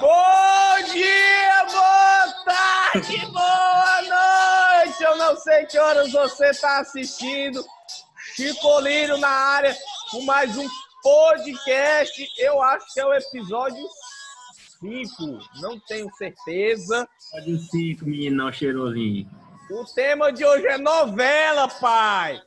Bom dia, boa tarde, boa noite! Eu não sei que horas você está assistindo. Chicolino na área com mais um podcast. Eu acho que é o episódio 5, não tenho certeza. Episódio 5, meninão cheirosinho. O tema de hoje é novela, pai.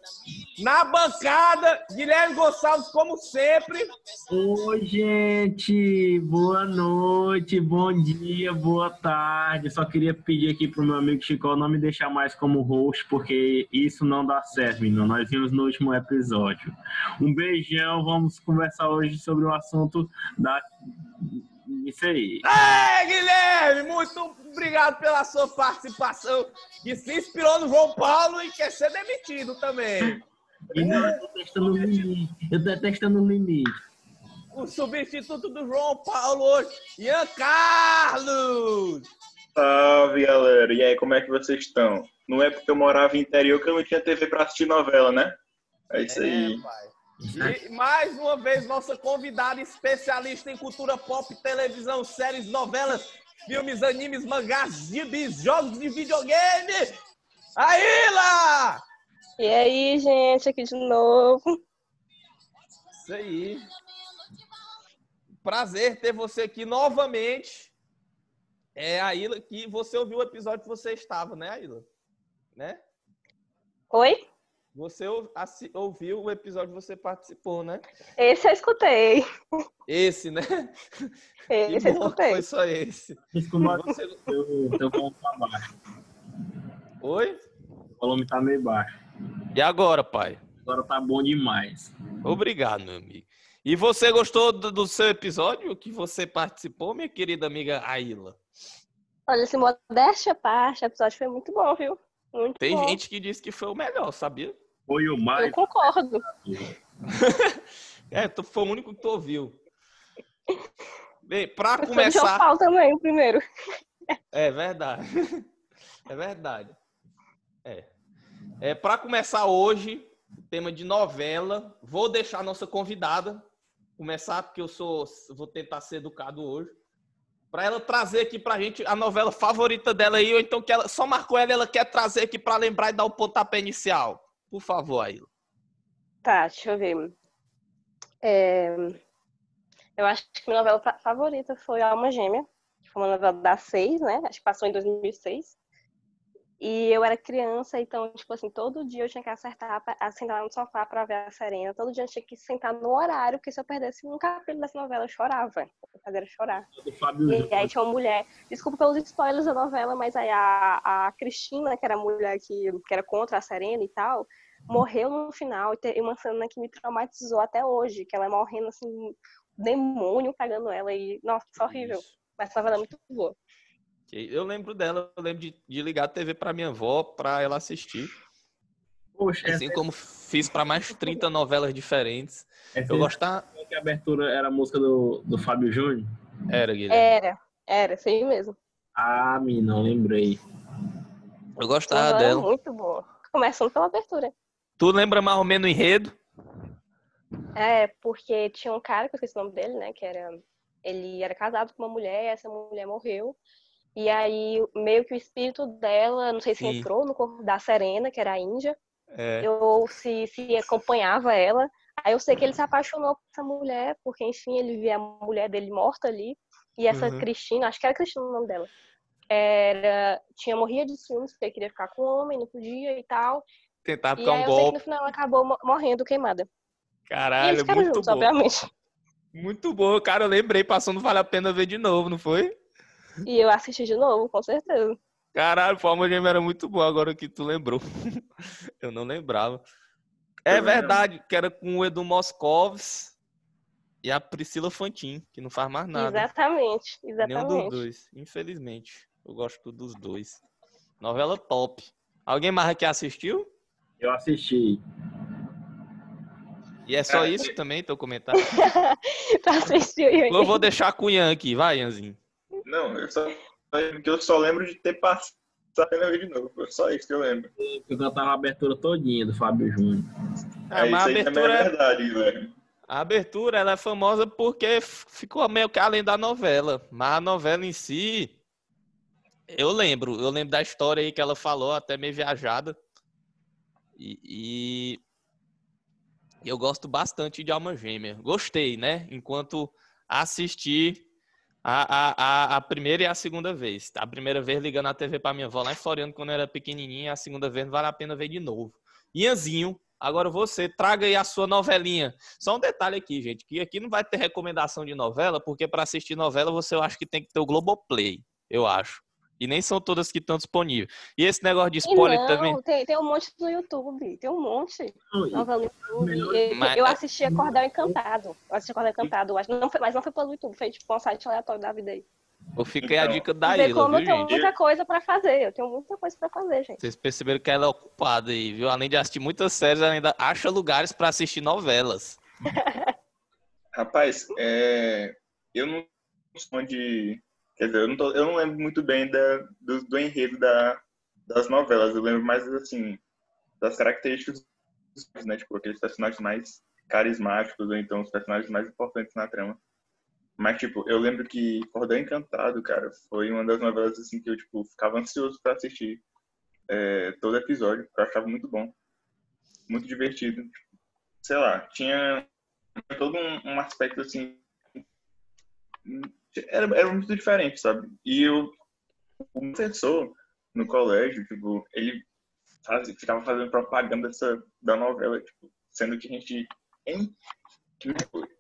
Na bancada, Guilherme Gonçalves, como sempre. Oi, gente. Boa noite, bom dia, boa tarde. Só queria pedir aqui pro meu amigo Chico não me deixar mais como host, porque isso não dá certo, menino. Nós vimos no último episódio. Um beijão. Vamos conversar hoje sobre o assunto da isso aí. É, Guilherme, muito obrigado pela sua participação, que se inspirou no João Paulo e quer ser demitido também. E não, eu tô testando o limite. Eu tô testando o limite. O substituto do João Paulo hoje, Ian Carlos! Salve, galera. E aí, como é que vocês estão? Não é porque eu morava em interior que eu não tinha TV pra assistir novela, né? É isso aí. É, pai. E mais uma vez, nossa convidada especialista em cultura pop, televisão, séries, novelas, filmes, animes, mangás, gibis, jogos de videogame, Aila! E aí, gente, aqui de novo. Isso aí. Prazer ter você aqui novamente. É, Aila, que você ouviu o episódio que você estava, né, Aila? Né? Oi? Você ouviu o episódio que você participou, né? Esse eu escutei. Esse, né? Esse eu escutei. Foi só esse. Você... Teu volume tá baixo. Oi? O volume tá meio baixo. E agora, pai? Agora tá bom demais. Obrigado, meu amigo. E você gostou do, do seu episódio que você participou, minha querida amiga Aila? Olha, esse modéstia parte, o episódio foi muito bom, viu? Muito Tem bom. gente que disse que foi o melhor, sabia? Foi o mais. Eu concordo. é, tu foi o único que tu ouviu. Bem, pra Eu começar. Paulo também, o primeiro. É verdade. É verdade. É. É para começar hoje, tema de novela. Vou deixar a nossa convidada começar porque eu sou vou tentar ser educado hoje. Para ela trazer aqui pra gente a novela favorita dela aí, ou então que ela só marcou ela, ela quer trazer aqui para lembrar e dar o pontapé inicial. Por favor, Aila. Tá, deixa eu ver. É, Eu acho que minha novela fa- favorita foi Alma Gêmea, que foi uma novela da seis, né? Acho que passou em 2006. E eu era criança, então, tipo assim, todo dia eu tinha que acertar, a sentar no sofá pra ver a Serena. Todo dia eu tinha que sentar no horário, porque se eu perdesse um capítulo dessa novela, eu chorava. Eu fazia chorar. E aí tinha uma mulher, desculpa pelos spoilers da novela, mas aí a, a Cristina, que era a mulher que, que era contra a Serena e tal, morreu no final. E tem uma cena que me traumatizou até hoje, que ela é morrendo assim, um demônio pegando ela. E, nossa, isso é horrível. Isso. Mas essa novela é muito boa. Eu lembro dela, eu lembro de, de ligar a TV para minha avó para ela assistir. Poxa, essa, Assim como fiz para mais de 30 novelas diferentes. essa Eu gostava. que a abertura era a música do, do Fábio Júnior. Era, Guilherme. Era, era, sim mesmo. Ah, menino, lembrei. Eu gostava é dela. muito boa. Começando pela abertura. Tu lembra mais ou menos o enredo? É, porque tinha um cara, que eu esqueci o nome dele, né? Que era. Ele era casado com uma mulher, essa mulher morreu. E aí, meio que o espírito dela, não sei se Sim. entrou no corpo da Serena, que era a Índia, É. ou se, se acompanhava ela. Aí eu sei que ele se apaixonou por essa mulher, porque, enfim, ele via a mulher dele morta ali. E essa Uhum. Cristina, acho que era Cristina o nome dela, era, tinha morria de ciúmes, porque queria ficar com o homem, não podia e tal. Tentar E aí um eu sei que golpe. no final ela acabou mo- morrendo queimada. e Caralho, muito juntos, bom. obviamente. Muito bom. Cara, eu lembrei, passando vale a pena ver de novo, não foi? E eu assisti de novo, com certeza. Caralho, Forma Gêmea era muito bom agora que tu lembrou. eu não lembrava. É Eu lembro. verdade, que era com o Edu Moscovis e a Priscila Fantin, que não faz mais nada. Exatamente, Nenhum exatamente. dos dois, infelizmente. Eu gosto dos dois. Novela top. Alguém mais aqui assistiu? Eu assisti. E é só É. isso também, teu comentário? tu assistiu, eu vou deixar com o Ian aqui, vai, Ianzinho. Não, eu só, eu só lembro de ter passado a pena ver de novo. Foi só isso que eu lembro. Eu cantava a abertura todinha do Fábio Júnior. Ah, É, mas a também abertura, é verdade, velho. A abertura ela é famosa porque ficou meio que além da novela. Mas a novela em si, eu lembro. Eu lembro da história aí que ela falou, até meio viajada. E, e eu gosto bastante de Alma Gêmea. Gostei, né? Enquanto assisti a, a, a, primeira e a segunda vez. A primeira vez ligando a TV pra minha avó lá em Floriano quando eu era pequenininha. A segunda vez não vale a pena ver de novo. Ianzinho, agora você, traga aí a sua novelinha. Só um detalhe aqui, gente, que aqui não vai ter recomendação de novela, porque para assistir novela você eu acho que tem que ter o Globoplay, eu acho. E nem são todas que estão disponíveis. E esse negócio de spoiler não, também. Tem, tem um monte no YouTube. Tem um monte. Novela no YouTube. Eu, Mas- eu assisti a Cordel Encantado. Eu assisti a Cordel Encantado, eu acho. Não foi, mas não foi pelo YouTube, foi tipo um site aleatório da vida aí. Eu fiquei a Então, dica da Ilha, como eu viu, tenho gente? muita coisa pra fazer. Eu tenho muita coisa pra fazer, gente. Vocês perceberam que ela é ocupada aí, viu? Além de assistir muitas séries, ela ainda acha lugares para assistir novelas. Rapaz, é, eu não sou de. Quer dizer, eu não, tô- eu não lembro muito bem da, do, do enredo da, das novelas. Eu lembro mais, assim, das características né? Tipo, aqueles personagens mais carismáticos, ou então os personagens mais importantes na trama. Mas, tipo, eu lembro que Cordão Encantado, cara, foi uma das novelas, assim, que eu, tipo, ficava ansioso pra assistir é, todo episódio, porque eu achava muito bom. Muito divertido. Sei lá, tinha todo um, um aspecto, assim, era, era muito diferente, sabe? E eu, o professor no colégio, tipo, ele faz, ficava fazendo propaganda dessa, da novela, tipo, sendo que a gente. Hein?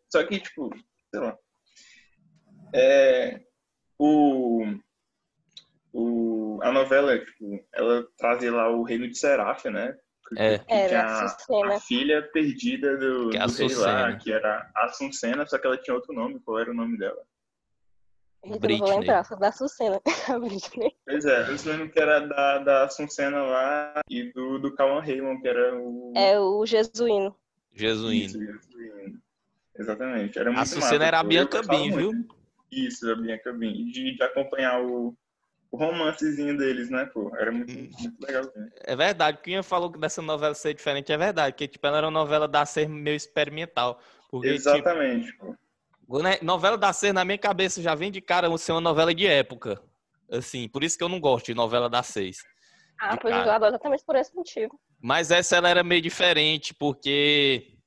Só que, tipo, sei lá. É, o, o, a novela, tipo, ela trazia lá o reino de Seráfia, né? É. Que a a, filha perdida do, Que é do rei lá, que era a Suncena, só que ela tinha outro nome. Qual era o nome dela? Gente, eu não vou lembrar, só da Sucena. A Britney. Pois é, eu lembro que era da, da Suncena lá e do, do Cauan Raymond, que era o. É o Jesuíno. Jesuíno. Isso, Jesuíno. Exatamente. Era muito A Sucena massa, era a eu Bianca muito. viu? Isso, a Bianca Bin. E de, de acompanhar o, o romancezinho deles, né, pô? Era muito, Hum. muito legal. Né? É verdade. O que Ian falou dessa novela ser diferente é verdade. Que tipo, ela era uma novela da ser meio experimental. Porque, tipo, Exatamente, pô. Né, novela da ser, na minha cabeça, já vem de cara ser uma novela de época. Assim, por isso que eu não gosto de novela da seis. Ah, pois cara. eu adoro exatamente por esse motivo. Mas essa ela era meio diferente, porque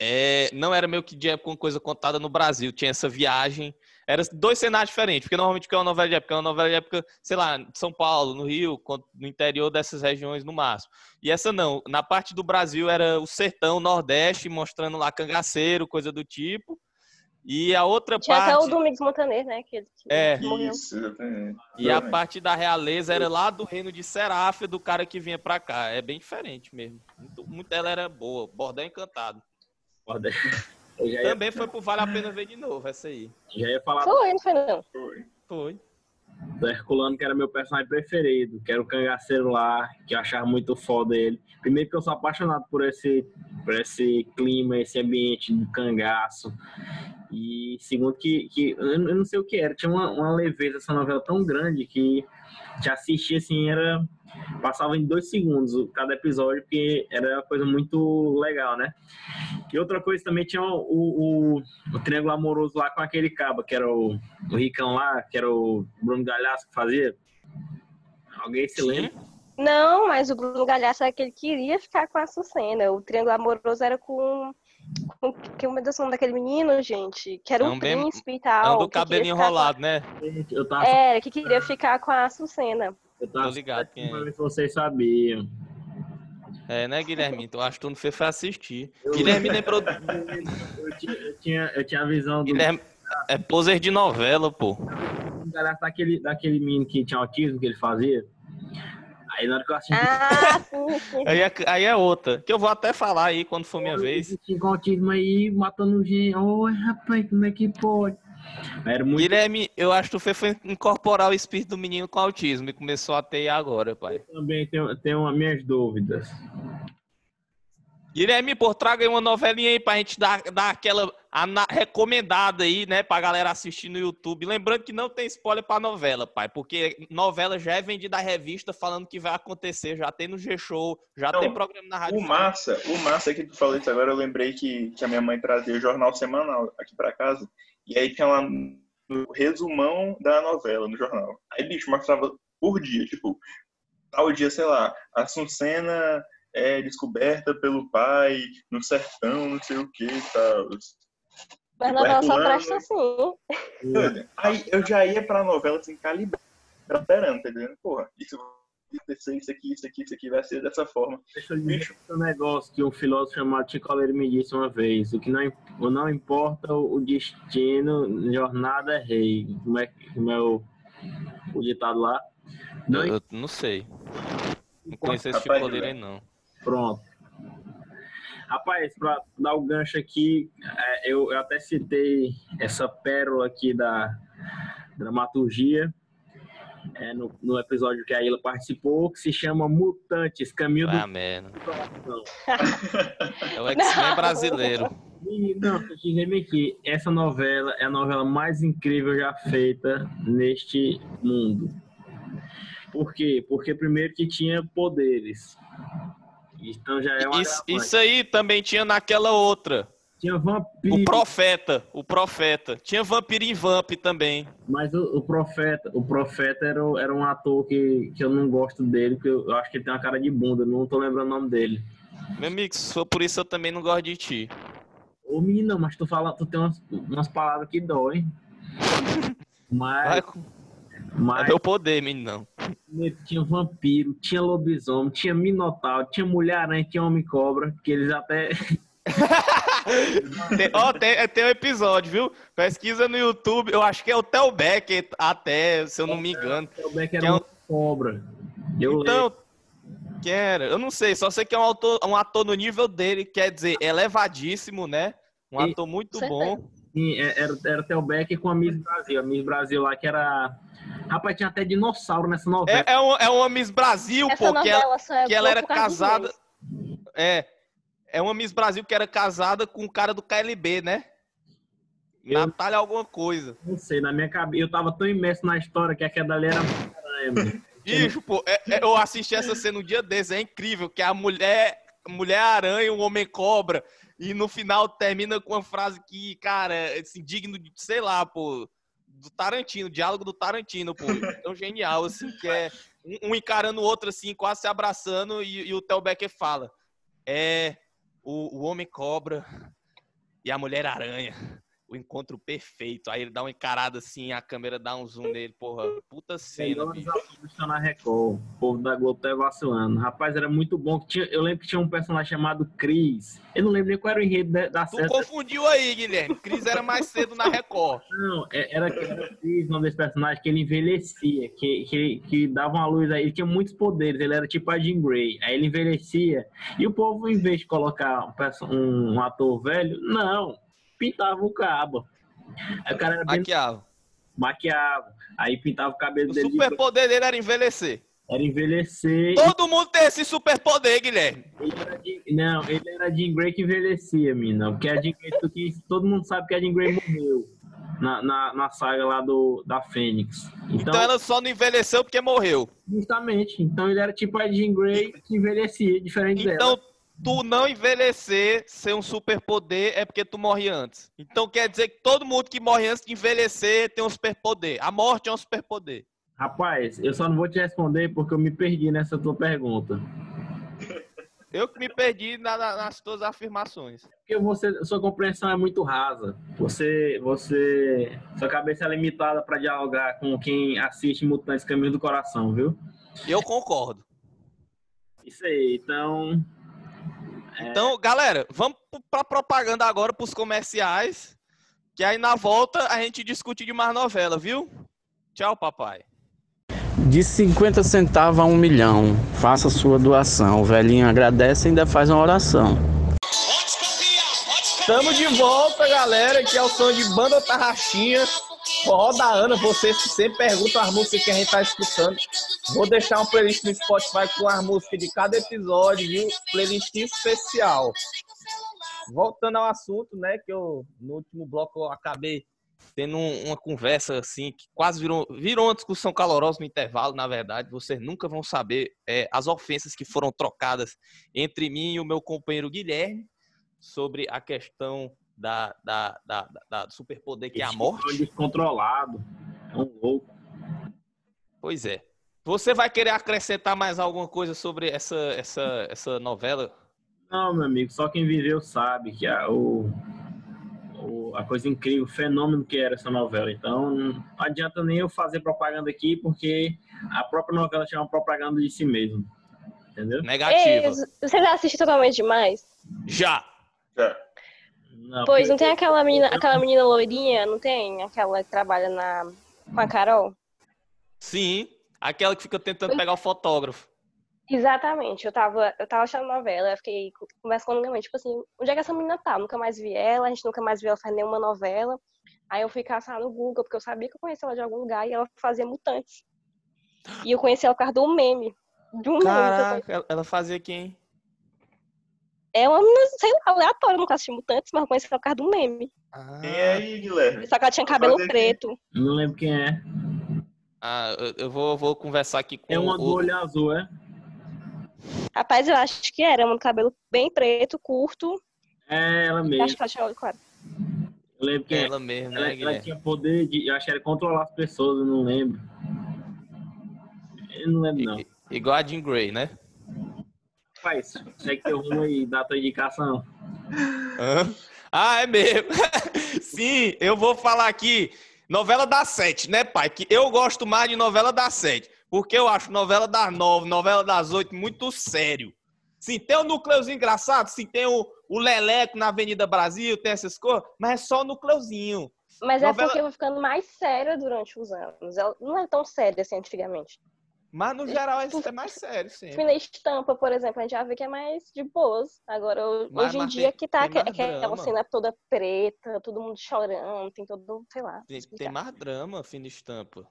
é, não era meio que de época uma coisa contada no Brasil. Tinha essa viagem. Era dois cenários diferentes, porque normalmente o que é uma novela de época? É uma novela de época, sei lá, de São Paulo, no Rio, no interior dessas regiões no máximo. E essa não. Na parte do Brasil era o sertão, Nordeste, mostrando lá cangaceiro, coisa do tipo. E a outra Tinha parte. até o Domingos Montaner, né? Que, que É. morreu. Isso, exatamente. E a parte da realeza era lá do reino de Seráfia, do cara que vinha pra cá. É bem diferente mesmo. Muito, muito ela era boa. Bordão encantado. Ia, Também foi pro Vale a Pena Ver de novo, essa aí. já ia falar Foi, não foi não. Foi. Foi. Do Herculano, que era meu personagem preferido, que era o cangaceiro lá, que eu achava muito foda ele. Primeiro que eu sou apaixonado por esse, por esse clima, esse ambiente do cangaço. E segundo que, que eu não sei o que era, tinha uma, uma leveza essa novela tão grande que te assistir assim era passava em dois segundos o- cada episódio porque era uma coisa muito legal né e outra coisa também tinha o, o, o triângulo amoroso lá com aquele caba que era o, o Ricão lá que era o Bruno Galhaço que fazia alguém se lembra Não, mas o Bruno Galhaço era que ele queria ficar com a Sucena. O Triângulo Amoroso era com. com que Deus, o nome daquele menino, gente? Que era um Também- príncipe e tal. Anda o que queria cabelinho enrolado, né? eu tava, É, que queria ficar com a Sucena. Eu tava Tô ligado quem é. vocês sabiam É, né, Guilherme? Então acho que tu não fez foi assistir. Guilherme lembrou. eu tinha, eu tinha, eu tinha a visão do Guilherme é poser de novela, pô. Daquele, daquele menino que tinha autismo que ele fazia aí na hora que eu assisti Ah. Aí é, aí é outra. Que eu vou até falar aí quando for minha Olha, vez. Com autismo aí, matando gente. Oi, rapaz, como é que pode? Era muito. Guilherme, eu acho que tu foi incorporar o espírito do menino com autismo e começou a ter agora, pai. Também tenho, tenho as minhas dúvidas. Guilherme, pô, traga aí uma novelinha aí pra gente dar, dar aquela ana- recomendada aí, né, pra galera assistir no YouTube. Lembrando que não tem spoiler pra novela, pai, porque novela já é vendida a revista falando que vai acontecer, já tem no G-Show, já Não, tem programa na rádio. O massa, o massa que tu falou isso agora, eu lembrei que, que a minha mãe trazia o jornal semanal aqui pra casa, e aí tinha lá no resumão da novela no jornal. Aí, bicho, mostrava por dia, tipo, tal dia, sei lá, a Suncena é descoberta pelo pai no sertão, não sei o que e tal. Mas novela só presta assim. Aí eu já ia pra novela assim, calibrando, tá entendendo? Porra, isso, isso, isso aqui, isso aqui, isso aqui vai ser dessa forma. Deixa eu dizer um negócio que um filósofo chamado Chico Aleiro me disse uma vez. O que não, não importa o destino, jornada é rei. Como é, como é o, o ditado lá? Não Eu, eu não sei. Não conheço esse tipo de poder aí, velho. não. Pronto. Rapaz, para dar o gancho aqui, é, eu, eu até citei essa pérola aqui da dramaturgia é, no, no episódio que a Ilha participou, que se chama Mutantes, Caminho do Ah, merda. Coração. É o X-Men Não. Não, brasileiro. eu dizer aqui, essa novela é a novela mais incrível já feita neste mundo. Por quê? Porque primeiro que tinha poderes. Então já é uma Isso, isso aí também tinha naquela outra. Tinha vampiro, O Profeta. O Profeta. Tinha Vampiro em Vamp também. mas o, o Profeta, o Profeta era, era um ator que, que eu não gosto dele, que eu, eu acho que ele tem uma cara de bunda, não tô lembrando o nome dele. Meu amigo, se for por isso eu também não gosto de ti. Ô menino, mas tu fala, tu tem umas, umas palavras que doem. Vai Mas, com- É mas meu poder, meninão. tinha vampiro, tinha lobisomem, tinha minotauro, tinha mulher-aranha, tinha homem-cobra, que eles até. Tem, ó, tem, tem um episódio, viu? Pesquisa no YouTube. Eu acho que é o Tel Becker, até, se eu não me engano. O Beck Que era é um- uma cobra. Eu. Então, que era? Eu não sei, só sei que é um, autor, um ator no nível dele, quer dizer, elevadíssimo, né? Um E- ator muito Certeza. bom. Sim, é- era, era Theo Becker com a Miss Brasil. A Miss Brasil lá que era. Rapaz, tinha até dinossauro nessa novela. É, é, um, é uma Miss Brasil, Essa pô, que ela, é que ela era casada. É. É uma Miss Brasil que era casada com o cara do KLB, né? Eu- Natália alguma coisa. Não sei, na minha cabeça. Eu tava tão imerso na história que aquela dali era. Mano. Bicho, pô, é- é- eu assisti essa cena um dia desses, é incrível, que a mulher, mulher aranha, um homem cobra, e no final termina com uma frase que, cara, é assim, digno de, sei lá, pô, do Tarantino, diálogo do Tarantino, pô, tão genial, assim, que é um, um encarando o outro, assim, quase se abraçando, e, e o Theo Becker fala, é o, o homem cobra e a mulher aranha. O encontro perfeito. Aí ele dá uma encarada assim, a câmera dá um zoom nele, porra. Puta cena, na Record. O povo da Globo tá vacilando. Rapaz, era muito bom. que Tinha, eu lembro que tinha um personagem chamado Cris. Eu não lembro nem qual era o enredo da, da Tu série. confundiu aí, Guilherme. Cris era mais cedo na Record. Não, é- era era Cris, o nome desse personagem, que ele envelhecia, que, que, que dava uma luz aí. Ele tinha muitos poderes, ele era tipo a Jean Grey. Aí ele envelhecia. E o povo, em vez de colocar um- um ator velho, não, pintava o cabo. Aí o cara era bem Maquiava. maquiado. Aí pintava o cabelo O dele. de- superpoder dele era envelhecer. Era envelhecer. Todo mundo tem esse superpoder, Guilherme. Ele era Jean- Não, ele era Jean Grey que envelhecia, mina. Porque a Jean Grey, todo mundo sabe que a Jean Grey morreu na, na, na saga lá do, da Fênix. Então, Então ela só não envelheceu porque morreu. justamente. Então ele era tipo a Jean Grey que envelhecia, diferente dela. Então, tu não envelhecer, ser um superpoder, é porque tu morre antes. Então quer dizer que todo mundo que morre antes de envelhecer tem um superpoder. A morte é um superpoder. Rapaz, eu só não vou te responder porque eu me perdi nessa tua pergunta. Eu que me perdi na- na- nas tuas afirmações. Porque você, sua compreensão é muito rasa. Você, você, sua cabeça é limitada para dialogar com quem assiste Mutantes Caminho do Coração, viu? Eu concordo. Isso aí. Então, Então, galera, vamos pra propaganda agora, pros comerciais. Que aí na volta a gente discute de mais novela, viu? Tchau, papai. De 50 centavos a um milhão. Faça sua doação. O velhinho agradece e ainda faz uma oração. Estamos de volta, galera, que é o som de Banda Tarraxinha. Forró da Ana, você sempre pergunta as músicas que a gente tá escutando. Vou deixar uma playlist no Spotify com as músicas de cada episódio, viu? Playlist especial. Voltando ao assunto, né? Que eu, no último bloco, eu acabei tendo uma conversa assim que quase virou, virou uma discussão calorosa no intervalo, na verdade. Vocês nunca vão saber é, as ofensas que foram trocadas entre mim e o meu companheiro Guilherme sobre a questão da, da, da, da, superpoder que é a morte. descontrolado. É um louco. Pois é. Você vai querer acrescentar mais alguma coisa sobre essa, essa, essa novela? Não, meu amigo, só quem viveu sabe que a, o, o, a coisa incrível, o fenômeno que era essa novela. Então, não adianta nem eu fazer propaganda aqui, porque a própria novela tinha uma propaganda de si mesmo. Entendeu? Negativa. Ei, você já assistiu totalmente demais? Já. Já. Não, pois, não tem aquela menina, aquela menina loirinha, não tem? Aquela que trabalha na, com a Carol? Sim, aquela que fica tentando pegar o fotógrafo. Exatamente, eu tava, eu tava achando novela, eu fiquei conversando com minha mãe, tipo assim, onde é que essa menina tá? nunca mais vi ela, a gente nunca mais viu ela fazer nenhuma novela. Aí eu fui caçar no Google, porque eu sabia que eu conhecia ela de algum lugar e ela fazia Mutantes. E eu conheci ela por causa do meme. De um Caraca, meme ela fazia quem? É uma menina, sei lá, aleatória, nunca assisti Mutantes, mas eu conheci ela por causa do meme. Ah. Quem é aí, Guilherme? Só que ela tinha cabelo preto. Não lembro quem é. Ah, eu vou, vou conversar aqui com É uma o... do olho azul, é? Rapaz, eu acho que era, um cabelo bem preto, curto. É, ela mesmo. Acho que ela tinha olho claro. Eu lembro que é ela mesmo, ela, né, ela tinha poder de. Eu acho que era controlar as pessoas, eu não lembro. Eu não lembro, não. I, igual a Jean Grey, né? Faz, segue teu rumo aí, dá tua indicação. Hã? Ah, é mesmo. Sim, eu vou falar aqui. Novela das sete, né, pai? Que eu gosto mais de novela das sete. Porque eu acho novela das nove, novela das oito muito sério. Sim, tem o núcleozinho engraçado, sim, tem o, o Leleco na Avenida Brasil, tem essas coisas, mas é só o núcleozinho. Mas é novela... é porque vai ficando mais séria durante os anos. Ela não é tão séria assim antigamente. Mas no geral é, é mais sério, sim. Na estampa, por exemplo, a gente já vê que é mais de boas. Agora, mas, hoje em dia tem, que tá que, aquela cena toda preta, todo mundo chorando, tem todo, sei lá. Tem, tem mais drama, fina estampa.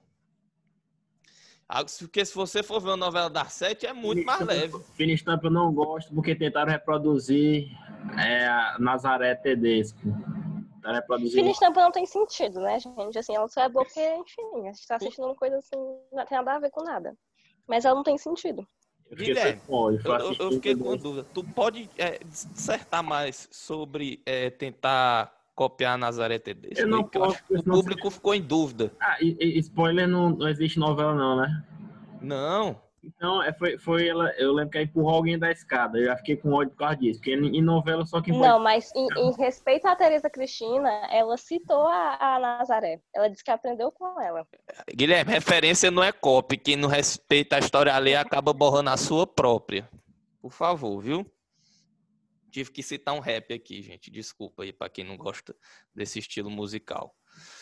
Porque se você for ver uma novela das sete, é muito mais leve. Fina estampa eu não gosto porque tentaram reproduzir é, a Nazaré Tedesco. Tentaram reproduzir... Fina estampa não tem sentido, né, gente? Assim, ela só é boa porque, enfim, a gente tá assistindo uma coisa assim, não tem nada a ver com nada. Mas ela não tem sentido. Guilherme, eu, eu, eu fiquei com dúvida. Tu pode é, dissertar mais sobre é, tentar copiar Nazaré Tedesco. Eu não posso, eu o público ficou em dúvida. Ah, e, e, spoiler, não, não existe novela não, né? Não. Então, é, foi, foi ela, eu lembro que ela empurrou alguém da escada. Eu já fiquei com ódio por causa disso. Porque em novela só que Não, mas em, em, respeito à Tereza Cristina, ela citou a, a, Nazaré. Ela disse que aprendeu com ela. Guilherme, referência não é copy. Quem não respeita a história ali acaba borrando a sua própria. Por favor, viu? Tive que citar um rap aqui, gente. Desculpa aí para quem não gosta desse estilo musical.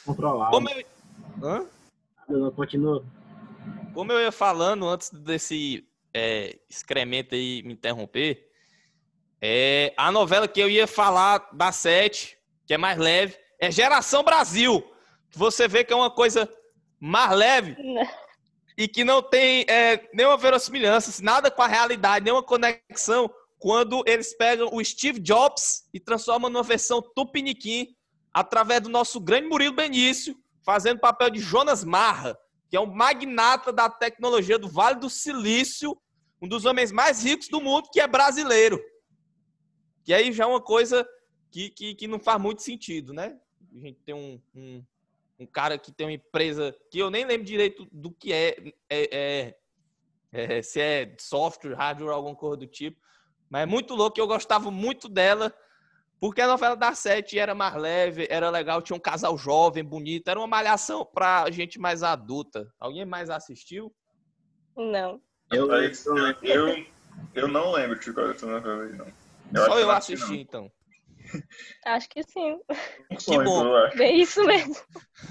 Controlado. Como eu... Hã? Não, continua. Como eu ia falando antes desse é, excremento aí me interromper, é, a novela que eu ia falar da sete, que é mais leve, é Geração Brasil. Você vê que é uma coisa mais leve e que não tem é, nenhuma verossimilhança, nada com a realidade, nenhuma conexão quando eles pegam o Steve Jobs e transformam numa versão tupiniquim através do nosso grande Murilo Benício, fazendo papel de Jonas Marra, que é um magnata da tecnologia do Vale do Silício, um dos homens mais ricos do mundo, que é brasileiro. Que aí já é uma coisa que, que, que não faz muito sentido, né? A gente tem um, um, um, cara que tem uma empresa que eu nem lembro direito do que é, é, é, é se é software, hardware, alguma coisa do tipo, mas é muito louco, eu gostava muito dela, porque a novela da Sete era mais leve, era legal, tinha um casal jovem, bonito, era uma malhação pra gente mais adulta. Alguém mais assistiu? Não. Eu, eu, eu, eu não lembro de qual essa novela aí, não. Eu Só eu assisti, não. então. Acho que sim. Que bom. É isso mesmo.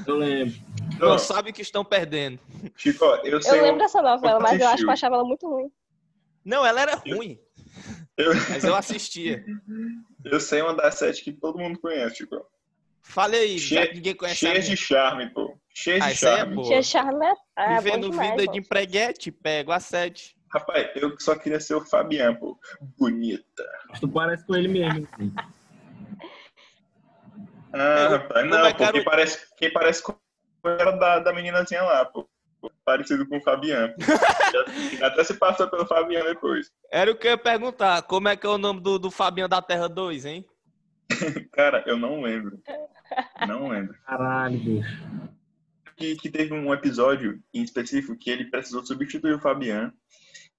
Eu lembro. Não sabe que estão perdendo. Chico, eu sei. Eu lembro dessa novela, mas eu acho que eu achava ela muito ruim. Não, ela era ruim. Eu... Mas eu assistia. Eu sei uma das sete que todo mundo conhece, tipo. Fale aí, Che... ninguém conhece Cheia de charme, pô. Cheio Ah, de aí é charme. boa. Tinha charme. Ah, bom Vivendo demais, vida pô. de empreguete, pego a sete. Rapaz, eu só queria ser o Fabiano, pô. Bonita. Tu parece com ele mesmo. assim. Ah, Eu- rapaz, não, é pô, quem parece, quem parece com era da, da meninazinha lá, pô. Parecido com o Fabiano. Até se passou pelo Fabiano depois. Era o que eu ia perguntar. Como é que é o nome do, do Fabiano da Terra 2, hein? Cara, eu não lembro. Não lembro. Caralho, bicho. Que, que teve um episódio em específico que ele precisou substituir o Fabiano.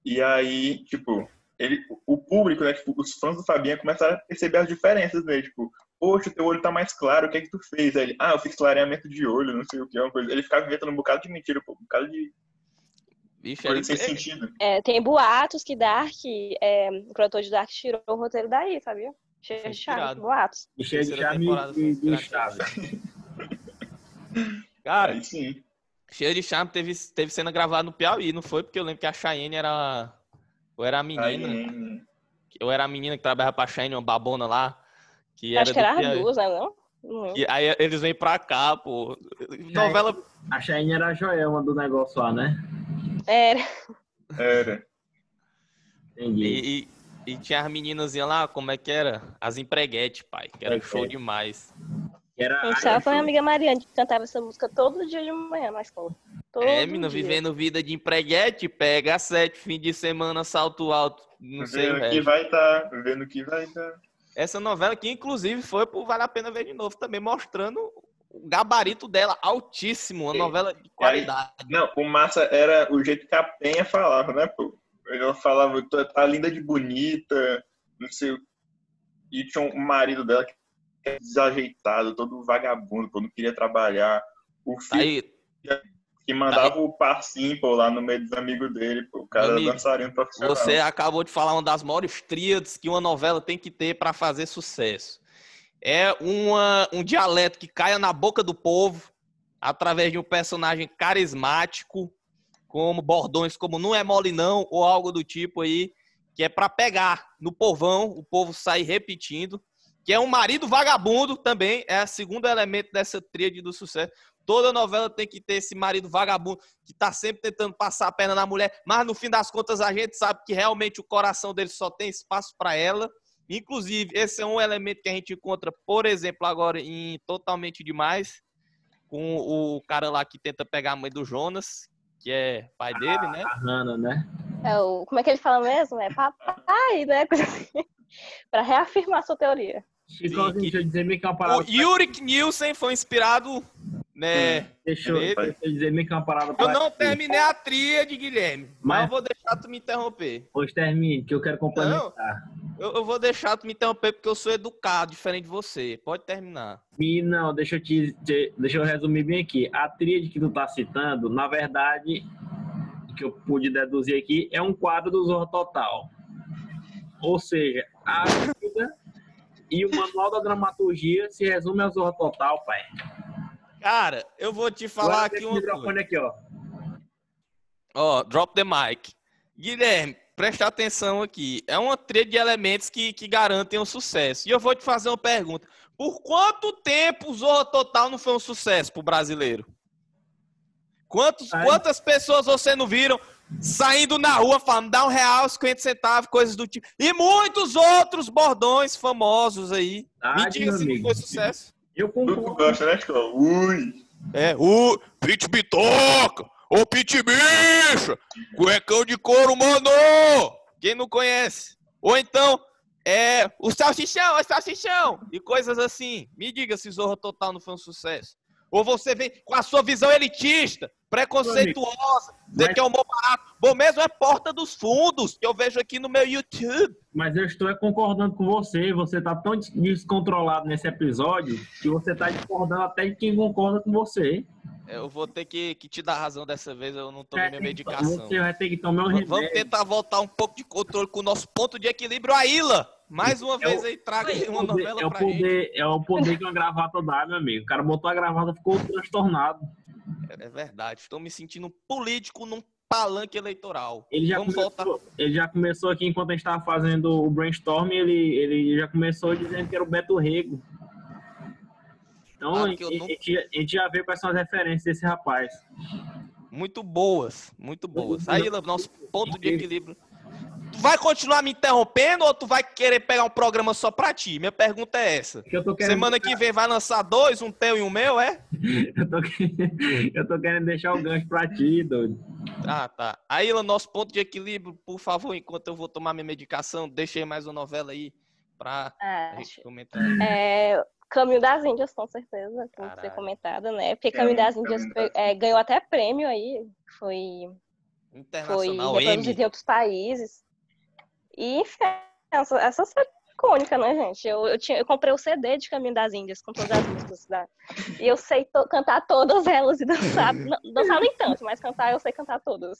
E aí, tipo, ele, o público, né, tipo, os fãs do Fabiano começaram a perceber as diferenças dele, tipo, poxa, teu olho tá mais claro, o que é que tu fez? Aí ele, ah, eu fiz clareamento de olho, não sei o que, uma coisa. Ele ficava inventando um bocado de mentira, pô, um bocado de Bicho, ele, coisa sem sentido. É, tem boatos que Dark, é, o produtor de Dark tirou o roteiro daí, sabia? Cheio de charme, boatos. Cheio de charme e do. Cara, Aí sim. cheio de charme teve, teve cena gravada no Piauí, não foi? Porque eu lembro que a Cheyenne era. Ou era a menina. Aí, Eu era a menina que trabalhava pra Cheyenne, uma babona lá. Que Acho que era as Piauí. duas, né? Não? Não lembro. E aí eles vêm pra cá, pô. Novela. A Shine era a Joelma do negócio lá, né? Era. era. Entendi. E, e- e tinha as meninazinhas lá, como é que era? As empreguetes, pai. Que era É, show é. demais. Era, A gente tava com a amiga Mariana, que cantava essa música todo dia de manhã na escola. Todo é, dia. vivendo vida de empreguete, pega sete, fim de semana, salto alto. Não sei o Vendo que resto. vai estar, vendo que vai tá. Essa novela que, inclusive, foi pro Vale a Pena Ver de Novo, também mostrando o gabarito dela altíssimo. Uma Sim. novela de qualidade. Não, o massa era o jeito que a Penha falava, né, pô? Ela falava, "Tu tá linda de bonita, não sei o E tinha um marido dela que era desajeitado, todo vagabundo, pô, não queria trabalhar. O Tá filho aí, que mandava o passinho, pô, lá no meio dos amigos dele, pô. O cara Amigo, dançarino profissional. Você acabou de falar uma das maiores tríades que uma novela tem que ter para fazer sucesso. É uma, um dialeto que caia na boca do povo através de um personagem carismático, como bordões como não é mole não ou algo do tipo aí, que é para pegar no povão, o povo sair repetindo, que é um marido vagabundo também, é o segundo elemento dessa tríade do sucesso. Toda novela tem que ter esse marido vagabundo que tá sempre tentando passar a perna na mulher, mas no fim das contas a gente sabe que realmente o coração dele só tem espaço para ela. Inclusive, esse é um elemento que a gente encontra, por exemplo, agora em Totalmente Demais, com o cara lá que tenta pegar a mãe do Jonas, que é pai dele, né? a Hannah, né? É o, como é que ele fala mesmo? É papai, né? Pra reafirmar sua teoria. Que- dizer meio que uma O parada. Yurik Nielsen foi inspirado, né? Deixa eu, deixa eu dizer meio que uma parada Eu pra não terminei a tríade, Guilherme, mas Mas- eu vou deixar tu me interromper. Pois termine, que eu quero complementar. Eu, eu vou deixar tu me interromper porque eu sou educado, diferente de você. Pode terminar. E não, deixa eu te, te- deixa eu resumir bem aqui. A tríade que tu tá citando, na verdade, que eu pude deduzir aqui, é um quadro do Zorro Total. Ou seja, a vida e o manual da dramaturgia se resume ao Zorro Total, pai. Cara, eu vou te falar aqui coisa. microfone aqui, ó. Ó, drop the mic. Guilherme, presta atenção aqui. É uma trilha de elementos que, que garantem o sucesso. E eu vou te fazer uma pergunta. Por quanto tempo o Zorra Total não foi um sucesso pro brasileiro? Quantos, Ai. quantas pessoas você não viram saindo na rua falando dá um real, 50 centavos, coisas do tipo. E muitos outros bordões famosos aí. Tá, Me diga se amigo. foi sucesso. Eu Tu concordo. gosta, né, Chico? Ui! É, o Pit Bitoca, ô Pit Bicha, cuecão de couro, mano! Quem não conhece? Ou então, é, o Salsichão, o Salsichão, e coisas assim. Me diga se Zorra Total não foi um sucesso. Ou você vem com a sua visão elitista, preconceituosa, dizer Mas- que é humor barato. Bom mesmo é Porta dos Fundos, que eu vejo aqui no meu YouTube. Mas eu estou é concordando com você. Você tá tão des- descontrolado nesse episódio que você tá discordando até de quem concorda com você. Eu vou ter que, que te dar razão dessa vez, eu não tomei É, minha medicação. Você vai ter que tomar um Vamos remédio. tentar voltar um pouco de controle com o nosso ponto de equilíbrio, a Ilha. Mais uma É vez o- aí, traga É uma poder- novela é pra gente. poder, é o poder que uma gravata dá, meu amigo. O cara botou a gravata e ficou transtornado. É verdade, estou me sentindo político num palanque eleitoral. Ele já, Vamos começou, voltar. ele já começou aqui enquanto a gente estava fazendo o brainstorm, ele, ele já começou dizendo que era o Beto Rego. Então Claro a, gente- não- a gente, a gente já vê quais são as referências desse rapaz. Muito boas, muito boas. Aí, nosso ponto de equilíbrio. Vai continuar me interrompendo ou tu vai querer pegar um programa só pra ti? Minha pergunta é essa. Que eu tô querendo, Semana que vem vai lançar dois, um teu e um meu, é? eu, tô, eu tô querendo deixar o gancho pra ti, doido. Ah, tá. Aí, nosso ponto de equilíbrio, por favor, enquanto eu vou tomar minha medicação, deixa aí mais uma novela aí pra a gente comentar. é, Caminho das Índias, com certeza, tem que ser comentada, né? Porque Caminho- Caminho das Índias é, ganhou até prêmio aí, foi, foi M. em outros países. E, enfim, essa, essa série é icônica, né, gente? Eu, eu, tinha, eu comprei o CD de Caminho das Índias com todas as músicas. Da, e eu sei to- cantar todas elas e dançar. não, dançar nem tanto, mas cantar eu sei cantar todas.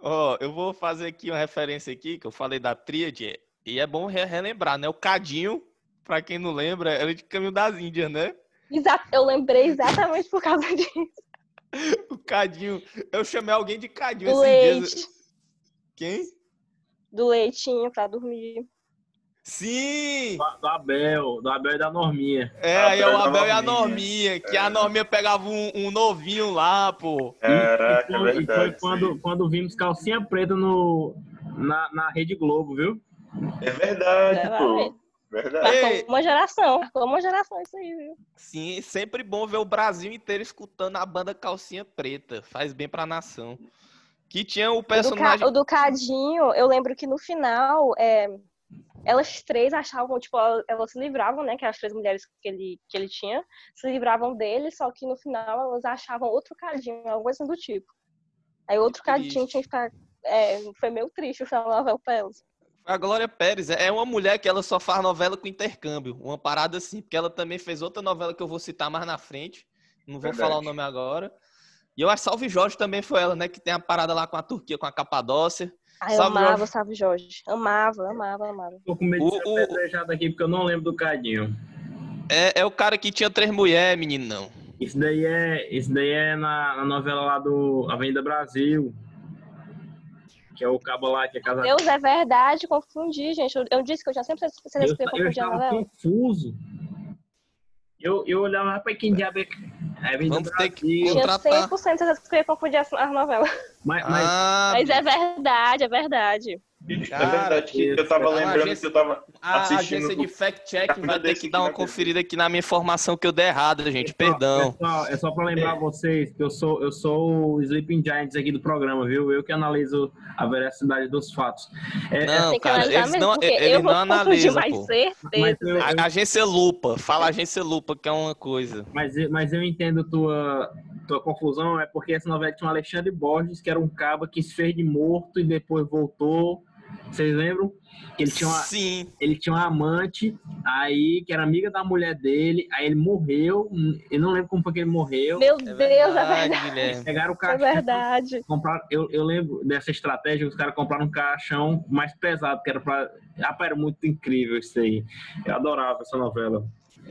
Ó, eu vou fazer aqui uma referência aqui, que eu falei da tríade, e é bom re- relembrar, né? O Cadinho, pra quem não lembra, era de Caminho das Índias, né? Exa- eu lembrei exatamente por causa disso. O Cadinho, eu chamei alguém de Cadinho Do esses leite, dias. Quem? Do leitinho pra dormir. Sim! Do Abel, do Abel e da Norminha. É, aí é o Abel e Abel a Norminha. Que a Norminha pegava um, um novinho lá, pô. Caraca, e, é foi, e foi verdade. quando, quando vimos calcinha preta no, na, na Rede Globo, viu? É verdade, É, pô. Verdade. Marcou Ei. uma geração, marcou uma geração isso aí, viu? Sim, sempre bom ver o Brasil inteiro escutando a banda Calcinha Preta. Faz bem pra nação. Que tinha o O do, personagem. Ca- o do Cadinho, eu lembro que no final, é, elas três achavam, tipo, elas, elas se livravam, né? Que as três mulheres que ele, que ele tinha, se livravam dele, só que no final elas achavam outro Cadinho, alguma coisa do tipo. Aí outro Que Cadinho triste. tinha que ficar. é, foi meio triste o final da novela pra elas. A Glória Pérez é uma mulher que ela só faz novela com intercâmbio. Uma parada assim, porque ela também fez outra novela que eu vou citar mais na frente. Não vou Verdade. falar o nome agora. E eu acho que Salve Jorge também foi ela, né? Que tem a parada lá com a Turquia, com a Capadócia. Ai, eu Salve, amava Jorge. o Salve Jorge. Amava, amava, amava. Tô com medo de ser o- apedrejado aqui porque eu não lembro do Cadinho. É, é o cara que tinha três mulheres, meninão. Isso daí é, isso daí é na, na novela lá do Avenida Brasil. Que é o cabo lá que é casado. Deus, é verdade, confundi, gente. Eu, eu disse que eu já sempre certeza Eu, que eu eu estava confuso. Eu, eu olhava, rapaz, quem diabo é é Vamos ter que contratar. 100% certeza que eu ia confundir as, as novelas. Mas, mas Ah, Mas é verdade, é verdade. É verdade que eu tava Cara, lembrando agência- que eu tava a assistindo agência de fact-check vai ter que dar uma conferida aqui na minha informação que eu dei errada, gente. Perdão. Pessoal, é só pra lembrar vocês que eu sou, eu sou o Sleeping Giants aqui do programa, viu? Eu que analiso a veracidade dos fatos. É, Não, que cara, eles não, eles não analisam, pô. certeza. mas, eu, A agência Lupa. Fala agência Lupa, que é uma coisa. mas, eu- mas eu entendo tua, tua confusão, é porque essa novela tinha o Alexandre Borges, que era um cabo que se fez de morto e depois voltou. Vocês lembram? Que ele tinha uma, Sim. ele tinha uma amante aí que era amiga da mulher dele, aí ele morreu, eu não lembro como foi que ele morreu. Meu É Deus, é verdade, verdade. Guilherme. Pegaram o É caixão, verdade. compraram, eu, eu lembro dessa estratégia, os caras compraram um caixão mais pesado, que era pra. Rapaz, era muito incrível isso aí. Eu adorava essa novela.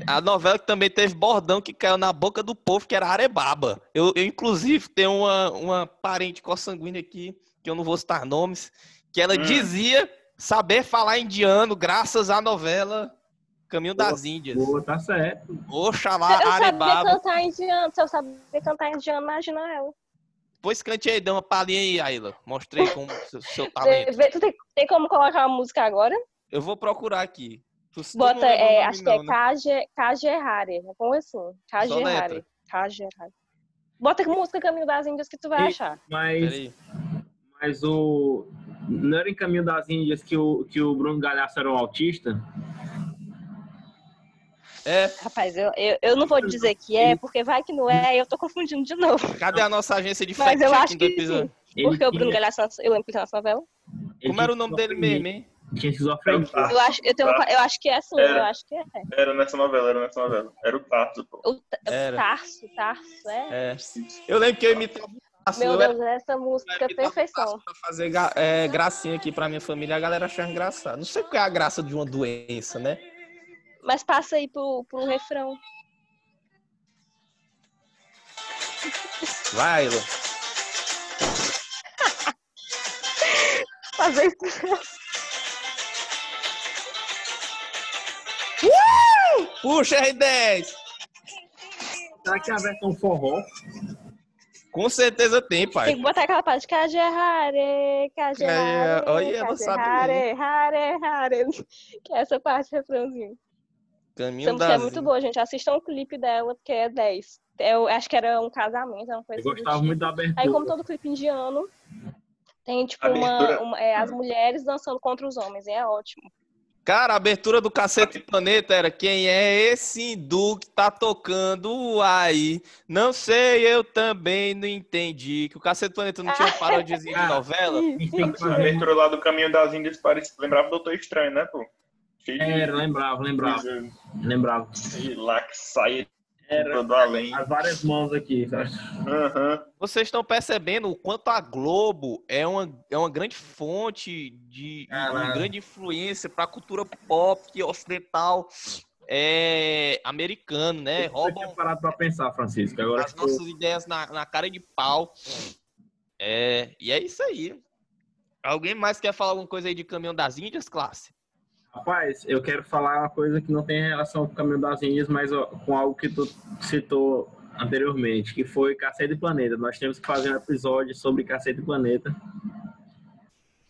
A novela que também teve bordão que caiu na boca do povo, que era Arebaba. Eu, eu inclusive, tenho uma, uma parente consanguínea aqui, que eu não vou citar nomes, que ela Hum. dizia saber falar indiano graças à novela Caminho das Índias. Boa, tá certo. Oxalá, eu sabia Arebaba. cantar indiano. Se eu sabia cantar indiano, imagina ela. Pois cante aí, dê uma palhinha aí, Aila. Mostrei como seu, seu talento. Vê- Tu tem, tem como colocar uma música agora? Eu vou procurar aqui. Tu, Bota, é, acho que não, é né? Kage, Kagerhare. Como assim? Letra. Kagerhare. Bota que música Caminho das Índias que tu vai E- achar. Mas, Peraí. Mas o. Não era em Caminho das Índias que o, que o Bruno Galhaço era um autista? É, Rapaz, eu, eu, eu não vou dizer que é, porque vai que não é, eu tô confundindo de novo. cadê a nossa agência de Mas eu acho fact-checking do que? Ele Porque o Bruno tinha- Galhaço, eu lembro que ele nessa novela. ele Como era o nome dele mesmo, hein? Tinha esquizofrenia. O Eu acho, eu, tenho, eu acho que é assim, Era. eu acho que é. Era nessa novela, era nessa novela. Era o Tarso, pô. O, o. Tarso, Tarso, é. É. Eu lembro que eu imitava o Meu era- Deus, essa música é o perfeição. Pra fazer é, gracinha aqui pra minha família, a galera achava engraçado. Não sei qual é a graça de uma doença, né? Mas passa aí pro, pro refrão. Vai, Elo. Fazer isso. Puxa, R10! Será que tem a versão forró? Com certeza tem, Tem pai. que botar aquela parte de Kajerare, É, olha, ela sabe Kajerare, Hare, Hare. Que é essa parte refrãozinho. Caminho Essa música é muito boa, gente. Assistam o clipe dela, porque é 10. Eu acho que era um casamento, é uma coisa Eu do gostava tipo. muito da abertura. Aí, como todo clipe indiano, tem, tipo, uma, uma- é, as mulheres dançando contra os homens. E é ótimo. Cara, a abertura do Cacete Planeta era quem é esse hindu que tá tocando aí? Não sei, eu também não entendi. Que o Cacete Planeta não tinha parodiozinho de Ah. novela? A que A abertura lá do Caminho das Índias parece... lembrava do Doutor Estranho, né, pô? Era, lembrava, lembrava, lembrava. sei lá que sai Era do além. as várias mãos aqui? Aham. Vocês estão percebendo o quanto a Globo é uma, é uma grande fonte de uma grande influência para a cultura pop ocidental é, americano, né? Eu tinha Roubam parado pra pensar, Francisco. Agora as eu- nossas ideias na, na cara de pau. É, e é isso aí. Alguém mais quer falar alguma coisa aí de Caminhão das Índias, classe? Rapaz, eu quero falar uma coisa que não tem relação com o Caminho das Índias, mas com algo que tu citou anteriormente, que foi Cacete e Planeta. Nós temos que fazer um episódio sobre Cacete e Planeta.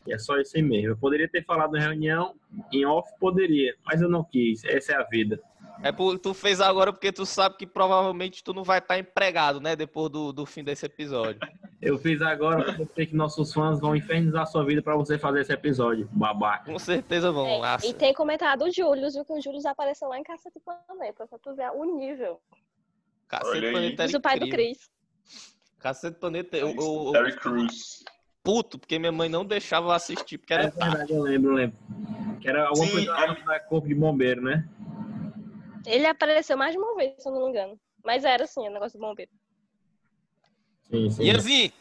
E é só isso aí mesmo. Eu poderia ter falado em reunião, em off poderia, mas eu não quis. Essa é a vida. É por, tu fez agora porque tu sabe que provavelmente tu não vai estar empregado, né? Depois do, do fim desse episódio. Eu fiz agora porque eu sei que nossos fãs vão infernizar sua vida pra você fazer esse episódio, babaca. Com certeza vão. É, e tem comentado o Júlio, viu? Que o Júlio apareceu lá em Cacete Planeta, pra tu ver o nível. Cacete Olha. Planeta Diz o pai do. Cris. Cacete Planeta, eu, eu, eu Terry Crews. puto, porque minha mãe não deixava eu assistir, porque É era tarde. verdade, eu lembro, eu lembro. Que era alguma Sim, coisa a- da corpo de bombeiro, né? Ele apareceu mais de uma vez, se eu não me engano. Mas era assim, o negócio do bombeiro. Sim, sim. Ianzinho,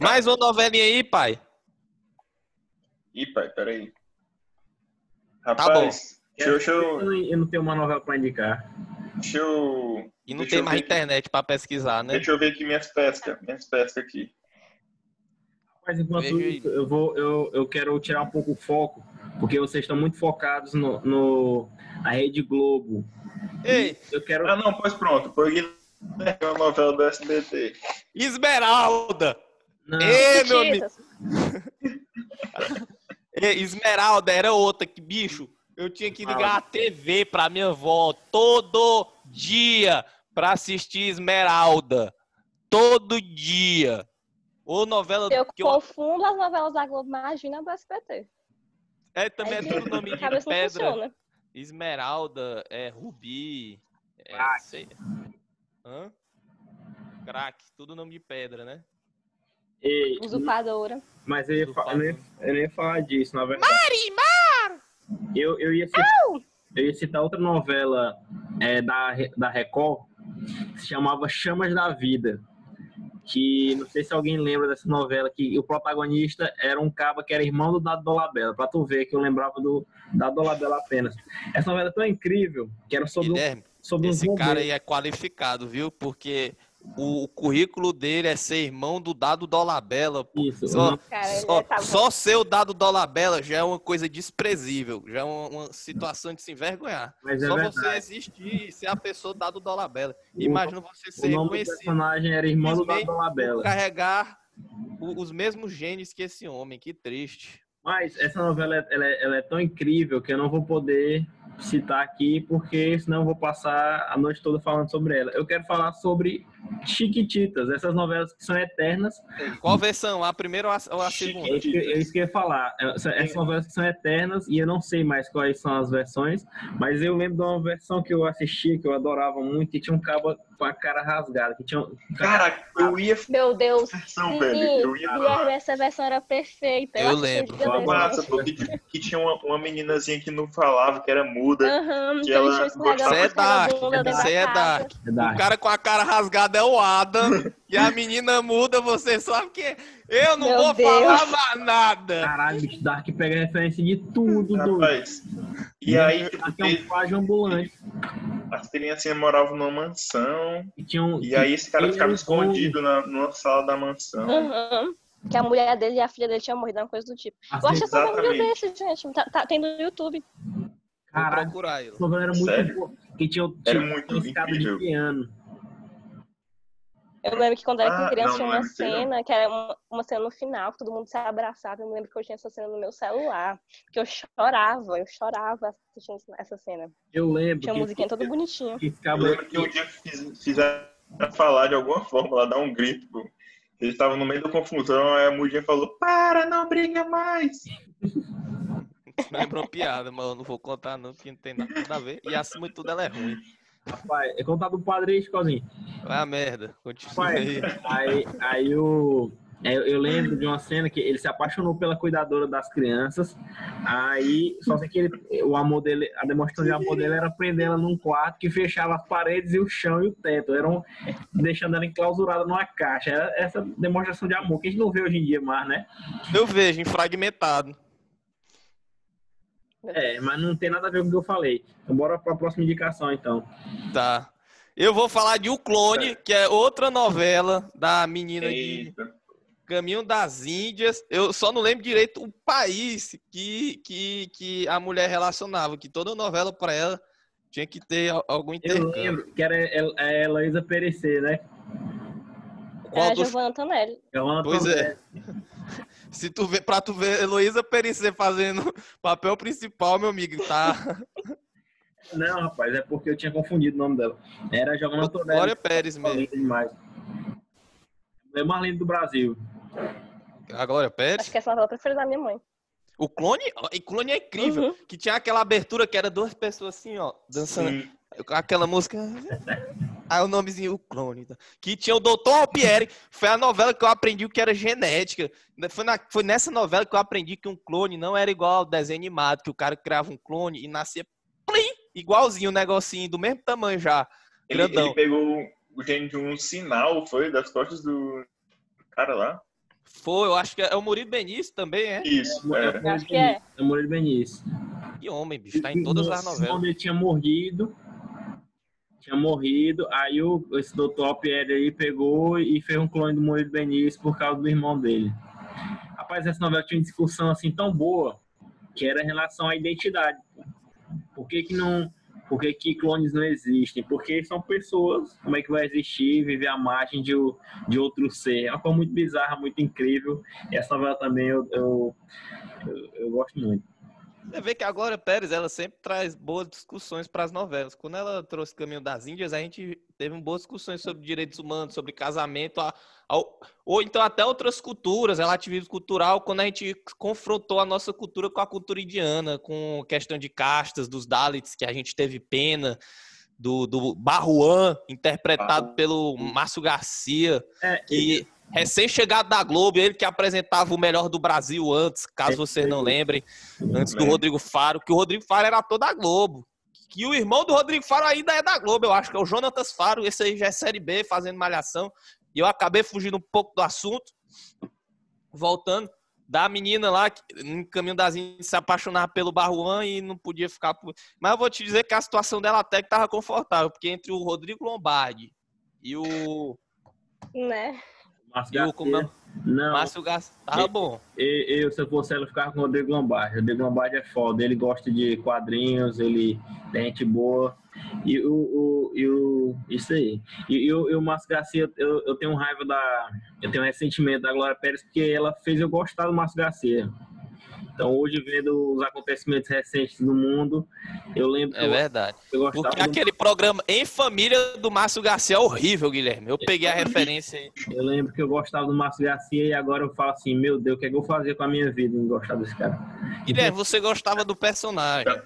mais uma novelinha aí, pai. Ih, pai, peraí. Tá Rapaz, deixa, eu- deixa, Eu eu, não, tenho uma novela pra indicar. deixa eu. E não deixa tem mais ver aqui- internet pra pesquisar, né? Deixa eu ver aqui minhas pescas. Minhas pescas aqui. Mas enquanto isso, eu, vou, eu, eu quero tirar um pouco o foco, porque vocês estão muito focados no, no, na Rede Globo. Ei, Eu quero. Ah, não, pois pronto. Foi é uma novela do SBT. Esmeralda! Não, Ei, meu amigo! Ei, Esmeralda era outra que, bicho, eu tinha que ligar a TV pra minha avó todo dia pra assistir Esmeralda. Todo dia. Ou novela Eu que eu, confundo as novelas da Globo, imagina do SBT. É, também é tudo nome A de pedra. funciona. Esmeralda, é Rubi, é, Crack. sei. Hã? Crack, tudo nome de pedra, né? ei, Usurpadora. mas eu, ia fa- eu, ia, eu ia falar disso, na verdade. Marimar! Eu, eu, ia citar, eu ia citar outra novela é, da, da Record, que se chamava Chamas da Vida. Que não sei se alguém lembra dessa novela, que o protagonista era um caba que era irmão do Dado Dolabella. Pra tu ver que eu lembrava do Dado Dolabella apenas. Essa novela é tão incrível que era sobre, um, Guilherme, sobre uns esse cara bombeiros. aí é qualificado, viu? Porque o, o currículo dele é ser irmão do Dado Dolabella. pô. Isso, Só, Cara, ele só, tá só ser o Dado Dolabella já é uma coisa desprezível, já é uma, uma situação de se envergonhar. mas é Só verdade. você existir e ser a pessoa do Dado Dolabella. Imagina você O ser nome do reconhecido personagem era irmão do Dado Dolabella. carregar o- os mesmos genes que esse homem. Que triste. Mas essa novela ela é, ela é tão incrível que eu não vou poder citar aqui, porque senão eu vou passar a noite toda falando sobre ela. Eu quero falar sobre Chiquititas, essas novelas que são eternas. Qual versão? A primeira ou a, ou a segunda? É isso que, é isso que eu ia falar. Essa- Essas novelas que são eternas, e eu não sei mais quais são as versões, mas eu lembro de uma versão que eu assisti, que eu adorava muito, que tinha um cabo com a cara rasgada, que tinha um... Cara, eu ia Meu Deus. versão, Sim, velho. Eu ia Guilherme, essa versão era perfeita. Eu assisti lembro. massa, porque que, que tinha uma, uma meninazinha que não falava, que era muda. Aham, Que que ela gostava- é escorregado dark, da é dark. É O cara com a cara rasgada é o Adam. e a menina muda, você sabe que eu não Meu vou Deus. falar mais nada. Caralho, bicho, Dark pega referência de tudo, doido. Rapaz. E aí, tipo, Aqui é um plágio ambulante. as criancinhas moravam numa mansão. E, tinha um, E aí esse cara ficava é escondido na, numa sala da mansão. Aham. Que a mulher dele e a filha dele tinham morrido, uma coisa do tipo. Eu acho que essa novela um Exatamente. desse, gente. Tá, tá- tem no YouTube. Caralho, essa novela era muito Sério? boa. Que tinha, Era tinha muito uma escada de incrível. piano. Eu lembro que quando eu era Ah, criança não, tinha uma aí, não. cena, que era uma, uma cena no final, que todo mundo se abraçava. Eu me lembro que eu tinha essa cena no meu celular. Que eu chorava, eu chorava assistindo essa cena. Eu lembro Tinha uma musiquinha toda bonitinha. Eu ficava lembro que um dia fiz- fizeram falar de alguma forma, lá dar um grito. Pô. Eles estavam no meio da confusão, aí a Mudinha falou: Para, não briga mais! Me lembrou uma piada, mas eu não vou contar não, porque não tem nada a ver. E acima de tudo ela é ruim. Rapaz, é contar do padre aí, Chicozinho. Vai a merda. Continua aí. aí, aí o. Eu, eu lembro de uma cena que ele se apaixonou pela cuidadora das crianças. Aí, só sei que ele, o amor dele, a demonstração de amor dele era prender ela num quarto que fechava as paredes e o chão e o teto. Era um, deixando ela enclausurada numa caixa. Era essa demonstração de amor que a gente não vê hoje em dia mais, né? Eu vejo, em fragmentado. É, mas não tem nada a ver com o que eu falei. Então, bora pra próxima indicação, então. Tá. Eu vou falar de O Clone, que é outra novela da menina de Eita. Caminho das Índias. Eu só não lembro direito o país que, que, que a mulher relacionava, que toda novela pra ela tinha que ter al- algum Eu intercâmbio. lembro que era a Heloísa Perecer, né? Qual É a dos- Giovanna Antonelli. Pois é. Se tu vê, pra tu ver Heloísa Perecer fazendo papel principal, meu amigo, tá? Não, rapaz, é porque eu tinha confundido o nome dela. Era Giovanna Antonelli. Glória Pérez mesmo. Linda demais. É mais linda do Brasil. A Glória Pérez. Acho que essa é a novela preferida da minha mãe. O clone, e clone é incrível. Uhum. Que tinha aquela abertura que era duas pessoas assim, ó, dançando. Sim. Aquela música. Aí o nomezinho, o clone. tá? Que tinha o Doutor Alpieri. Foi a novela que eu aprendi o que era genética. Foi, na- foi nessa novela que eu aprendi que um clone não era igual ao desenho animado, que o cara criava um clone e nascia plim, igualzinho, um negocinho do mesmo tamanho já. Ele, ele pegou o gene de um sinal, foi, das costas do cara lá. Foi, eu acho que é o Murilo Benício também, é? Isso, é. Acho que é. É Murilo Benício. Que homem, bicho, tá em todas as novelas. Quando ele tinha morrido, tinha morrido, aí o, esse doutor Pierre aí pegou e fez um clone do Murilo Benício por causa do irmão dele. Rapaz, essa novela tinha uma discussão assim tão boa, que era em relação à identidade. Por que que não... Por que, que clones não existem? Porque são pessoas, como é que vai existir, viver à margem de, de outro ser? É uma coisa muito bizarra, muito incrível. E essa novela também eu, eu, eu, eu gosto muito. Você vê que a Glória Pérez, ela sempre traz boas discussões para as novelas. Quando ela trouxe Caminho das Índias, a gente teve boas discussões sobre direitos humanos, sobre casamento, a- ao- ou então até outras culturas, relativismo cultural, quando a gente confrontou a nossa cultura com a cultura indiana, com questão de castas, dos Dalits, que a gente teve pena, do, do Barruan, interpretado Barruan. pelo Márcio Garcia, É, que recém-chegado da Globo, ele que apresentava o melhor do Brasil antes, caso vocês não lembrem, antes do Lembro. Rodrigo Faro, que o Rodrigo Faro era toda a Globo. Que o irmão do Rodrigo Faro ainda é da Globo, eu acho que é o Jonatas Faro, esse aí já é Série B, fazendo malhação. E eu acabei fugindo um pouco do assunto, voltando da menina lá, que, no caminho das Índias, se apaixonava pelo Barruan e não podia ficar por... Mas eu vou te dizer que a situação dela até que tava confortável, porque entre o Rodrigo Lombardi e o, Né? Márcio e o. Não, Márcio Gas, tava bom. eu, eu, se eu fosse ela, eu ficava com o Rodrigo Lombardi. O Rodrigo Lombardi é foda. Ele gosta de quadrinhos, ele tem gente boa. E o, o, e o isso aí. E, e o, e o Márcio Garcia, eu, eu tenho raiva da. Eu tenho um ressentimento da Glória Pérez, porque ela fez eu gostar do Márcio Garcia. Então, hoje, vendo os acontecimentos recentes do mundo, eu lembro É verdade. eu gostava Porque do aquele programa Em Família do Márcio Garcia é horrível, Guilherme. Eu peguei a referência aí. Eu lembro que eu gostava do Márcio Garcia e agora eu falo assim, meu Deus, o que é que eu vou fazer com a minha vida em gostar desse cara? Guilherme, você gostava do personagem.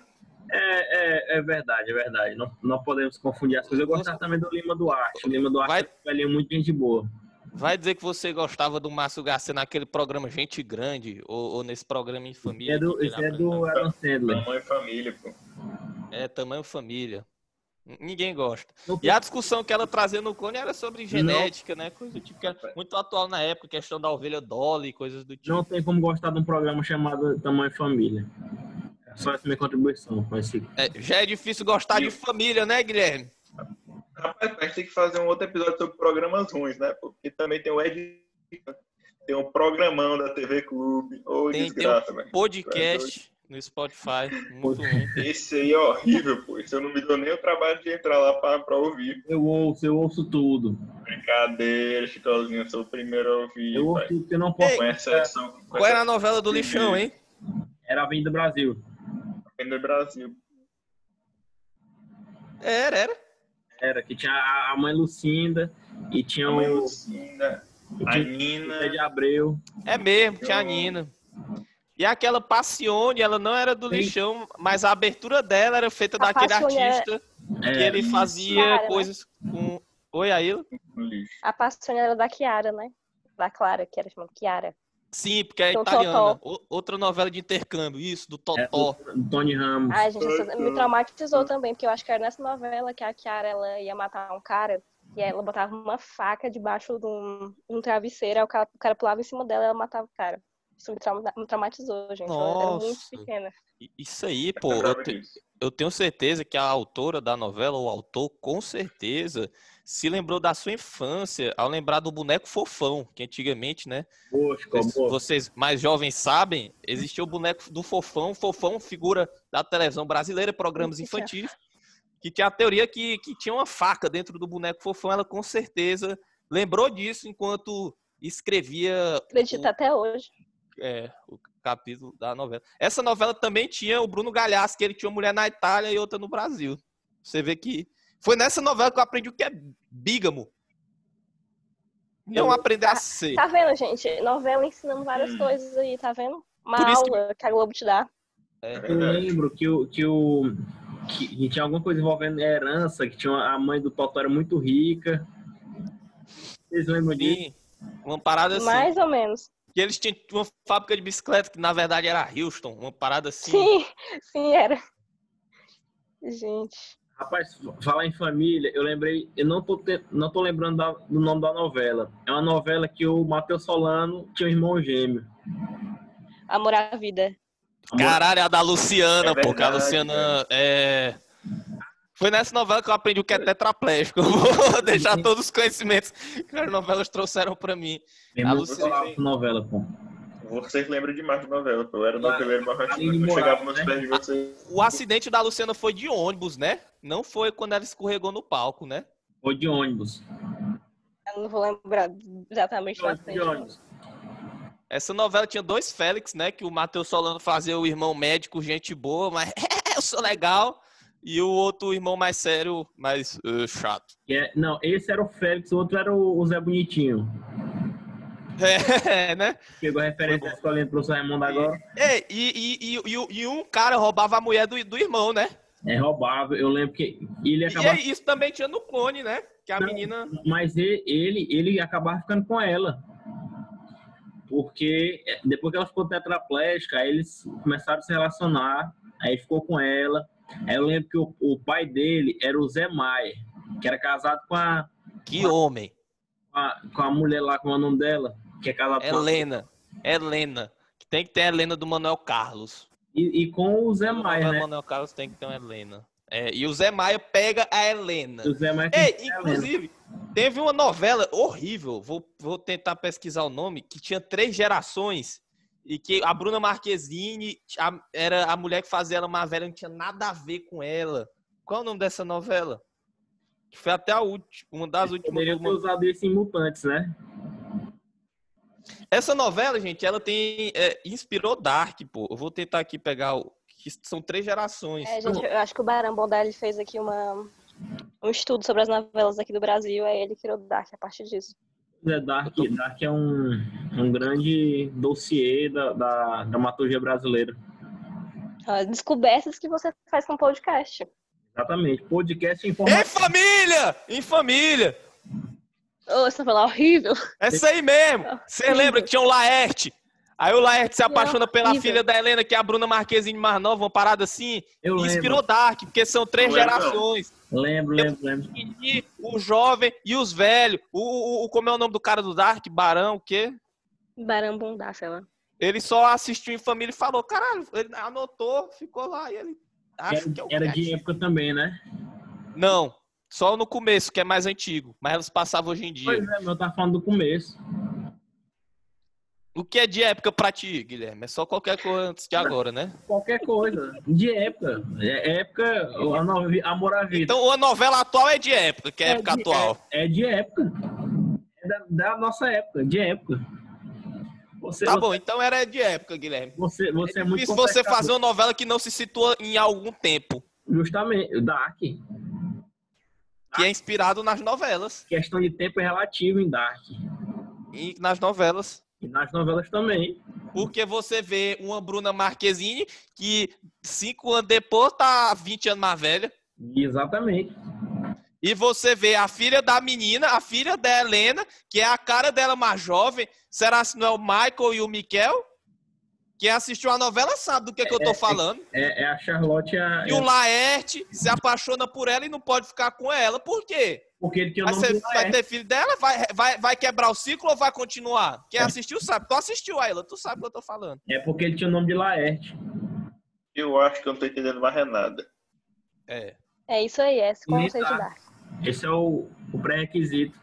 É, é, é verdade, é verdade. Não, não podemos confundir as coisas. Eu gostava também do Lima Duarte. O Lima Duarte Vai- é velhinho muito gente boa. Vai dizer que você gostava do Márcio Garcia naquele programa Gente Grande ou, ou nesse programa Em Família? É do, é do? Adam Sandler. Tamanho e família, pô. É, tamanho família. Ninguém gosta. Não E a discussão que ela trazia no clone era sobre genética, né? Coisa do tipo que era muito atual na época, questão da ovelha Dolly, coisas do tipo. Não tem como gostar de um programa chamado Tamanho Família. Só essa minha contribuição com esse. É, já é difícil gostar de família, né, Guilherme? Rapaz, a gente tem que fazer um outro episódio sobre programas ruins, né? Porque também tem o Ed. Tem um programão da TV Clube. Ô, Tem- tem desgraça, velho. Podcast no Spotify. Muito ruim. Esse aí é horrível, pô. Esse eu não me dou nem o trabalho de entrar lá pra, pra ouvir. Eu ouço, eu ouço tudo. Brincadeira, Chicozinho, eu sou o primeiro a ouvir. Eu ouvi que eu não posso. Com exceção. com Qual era a novela do lixão, hein? Era a Avenida Brasil. do Brasil. Era, era. Era, que tinha a a mãe Lucinda e tinha A o mãe Lucinda, a Nina. o de Abreu. É mesmo, tinha a Nina. E aquela Passione, ela não era do Sim. lixão, mas a abertura dela era feita A daquele Passione é- artista que É, ele fazia né? coisas com. Oi, lixo. A paixão era da Kiara, né? Da Clara, que era chamada Kiara. Sim, porque é Do italiana. O- outra novela de intercâmbio, isso, do é, Totó. do Tony Ramos. Ai, gente, isso me traumatizou também, porque eu acho que era nessa novela que a Kiara ela ia matar um cara e ela botava uma faca debaixo de um, um travesseiro, aí o cara, o cara pulava em cima dela e ela matava o cara. Isso me, trauma- me traumatizou, gente. Eu era muito Nossa. pequena. Isso aí, pô, eu, te- eu tenho certeza que a autora da novela, ou o autor, com certeza, se lembrou da sua infância ao lembrar do boneco fofão, que antigamente, né? Poxa, Vocês, como- vocês mais jovens sabem, existia o boneco do Fofão. Fofão, figura da televisão brasileira, programas infantis, que tinha a teoria que, que tinha uma faca dentro do boneco Fofão. Ela com certeza lembrou disso enquanto escrevia Acredito até hoje. é, o capítulo da novela. Essa novela também tinha o Bruno Galhaço, que ele tinha uma mulher na Itália e outra no Brasil. Você vê que foi nessa novela que eu aprendi o que é bígamo. Não Eu- aprender a ser. Tá vendo, gente? Novela ensinando várias Hum. coisas aí, tá vendo? Uma Por isso que- aula que... a Globo te dá. É. Eu lembro que o. Que, o que, que tinha alguma coisa envolvendo herança, que tinha uma- a mãe do Totó era muito rica. Vocês lembram disso? Sim, uma parada assim. Mais ou menos. Que eles tinham uma fábrica de bicicleta que na verdade era Houston, uma parada assim. Sim, sim, era. Gente. Rapaz, falar em família, eu lembrei, eu não tô, te- não tô lembrando da- do nome da novela. É uma novela que o Matheus Solano tinha um irmão gêmeo. Amor à vida. Caralho, é a da Luciana, É pô, a Luciana é. Foi nessa novela que eu aprendi o que é tetraplégico. Vou deixar todos os conhecimentos que as novelas trouxeram pra mim. Meu A Luciana- novela, pô. Vocês lembram demais de novela, pô. Eu era Ah, noveleiro barraquinho, Aline eu chegava nos né? pés de vocês. O acidente da Luciana foi de ônibus, né? Não foi quando ela escorregou no palco, né? Ou de ônibus. Eu não vou lembrar exatamente da De ônibus. Essa novela tinha dois Félix, né? Que o Matheus Solano fazia o irmão médico, gente boa, mas eu sou legal. E o outro irmão mais sério, mais eh, chato. É- não, esse era o Félix, o outro era o, o Zé Bonitinho. É, né? Pegou a referência da escolinha do professor Raimundo agora. Ei, e, e, e, e, e um cara roubava a mulher do, do irmão, né? É roubável. Eu lembro que ele E acabava. aí, isso também tinha no clone, né? Que a Não. menina. Mas ele, ele, ele acabava ficando com ela. Porque é, depois que ela ficou tetraplégica, aí eles começaram a se relacionar, aí ficou com ela. Aí eu lembro que o, o pai dele era o Zé Maier, que era casado com a, Que homem. com a, com a mulher lá, com o nome dela, que é casado com a, Helena. Helena. Tem que ter a Helena do Manuel Carlos. e, e com o Zé O Maier, né? Manuel Carlos tem que ter uma Helena. É, e o Zé Maia pega a Helena. O Zé que é inclusive, teve uma novela horrível, vou, vou tentar pesquisar o nome, que tinha três gerações e que a Bruna Marquezine a- era a mulher que fazia ela uma velha, não tinha nada a ver com ela. Qual é o nome dessa novela? Que foi até a última, uma das últimas. Poderia ter usado isso em Mutantes, né? Essa novela, gente, ela tem. é, inspirou Dark, pô. Eu vou tentar aqui pegar o. Que são três gerações. É, gente, eu acho que o Barão Bondelli fez aqui uma, um estudo sobre as novelas aqui do Brasil, aí ele criou Dark a partir disso. É, Dark, Dark é um, um grande dossiê da, da dramaturgia brasileira. As descobertas que você faz com podcast. Exatamente. Podcast Em família! Em família! Ô, essa novela horrível. Essa aí mesmo. Você lembra que tinha o Laerte? Aí o Laerte se apaixona pela horrível. filha da Helena, que é a Bruna Marquezine mais nova, uma parada assim. Eu E lembro, inspirou Dark, porque são três lembro, gerações. lembro, lembro, lembro. E o jovem e os velhos. O, o, o- como é o nome do cara do Dark? Barão, o quê? Barão Bundá, sei lá. Ele só assistiu em família e falou, caralho, ele anotou, ficou lá. E ele acha Era, que é o era de época também, né? Não, só no começo, que é mais antigo. Mas elas passavam hoje em dia. Pois é, mas eu tava falando do começo. O que é de época pra ti, Guilherme? É só qualquer coisa antes de agora, né? Qualquer coisa. De época. É época, a novi- Amor à Vida. Então a novela atual é de época, que é, época de- atual. É, é de época. da nossa época, de época. Você, Tá você, bom, então era de época, Guilherme. você, você é É muito difícil você fazer uma novela que não se situa em algum tempo, Justamente, Dark. Que é inspirado nas novelas. Questão de tempo é relativo em Dark. E nas novelas. E nas novelas também. Porque você vê uma Bruna Marquezine que cinco anos depois tá 20 anos mais velha. Exatamente. E você vê a filha da menina, a filha da Helena, que é a cara dela mais jovem. Será se não é o Michael e o Miquel? Quem assistiu a novela sabe do que, que eu tô falando. É, é a Charlotte e a. E o Laerte se apaixona por ela e não pode ficar com ela. Por quê? Porque ele tinha o Mas nome vai ter filho dela? Vai, vai, vai quebrar o ciclo ou vai continuar? Quem assistiu sabe. Tu assistiu a ela, tu sabe o que eu tô falando. É porque ele tinha o nome de Laerte. Eu acho que eu não tô entendendo mais é nada. É. É isso aí, é esse conceito tá. Esse é o, o pré-requisito.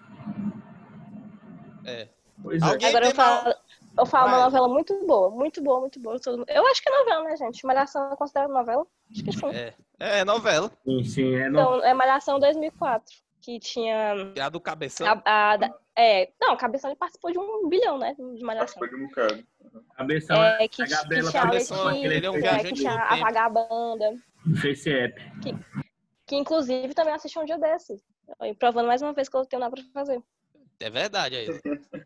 É. Pois é. Alguém Agora eu tem mal- falo, eu falo uma Vai. novela muito boa, muito boa, muito boa. todo Eu acho que é novela, né, gente? Malhação é considerada novela? Acho que sim. É, é novela. Sim, sim. É no... Então, é Malhação 2004, que tinha Que é a do cabeção. a, a- da- é, não, Cabeção ele participou de um bilhão, né, de Malhação. Participou de um bocado. Cabeção É, é que, a que Gabriela tinha a Cabeção, Letícia, ele é um é, viajante que a tempo. Vagabanda, Face App. que inclusive também assisti um dia desses. Provando mais uma vez que eu tenho nada pra fazer. É verdade aí.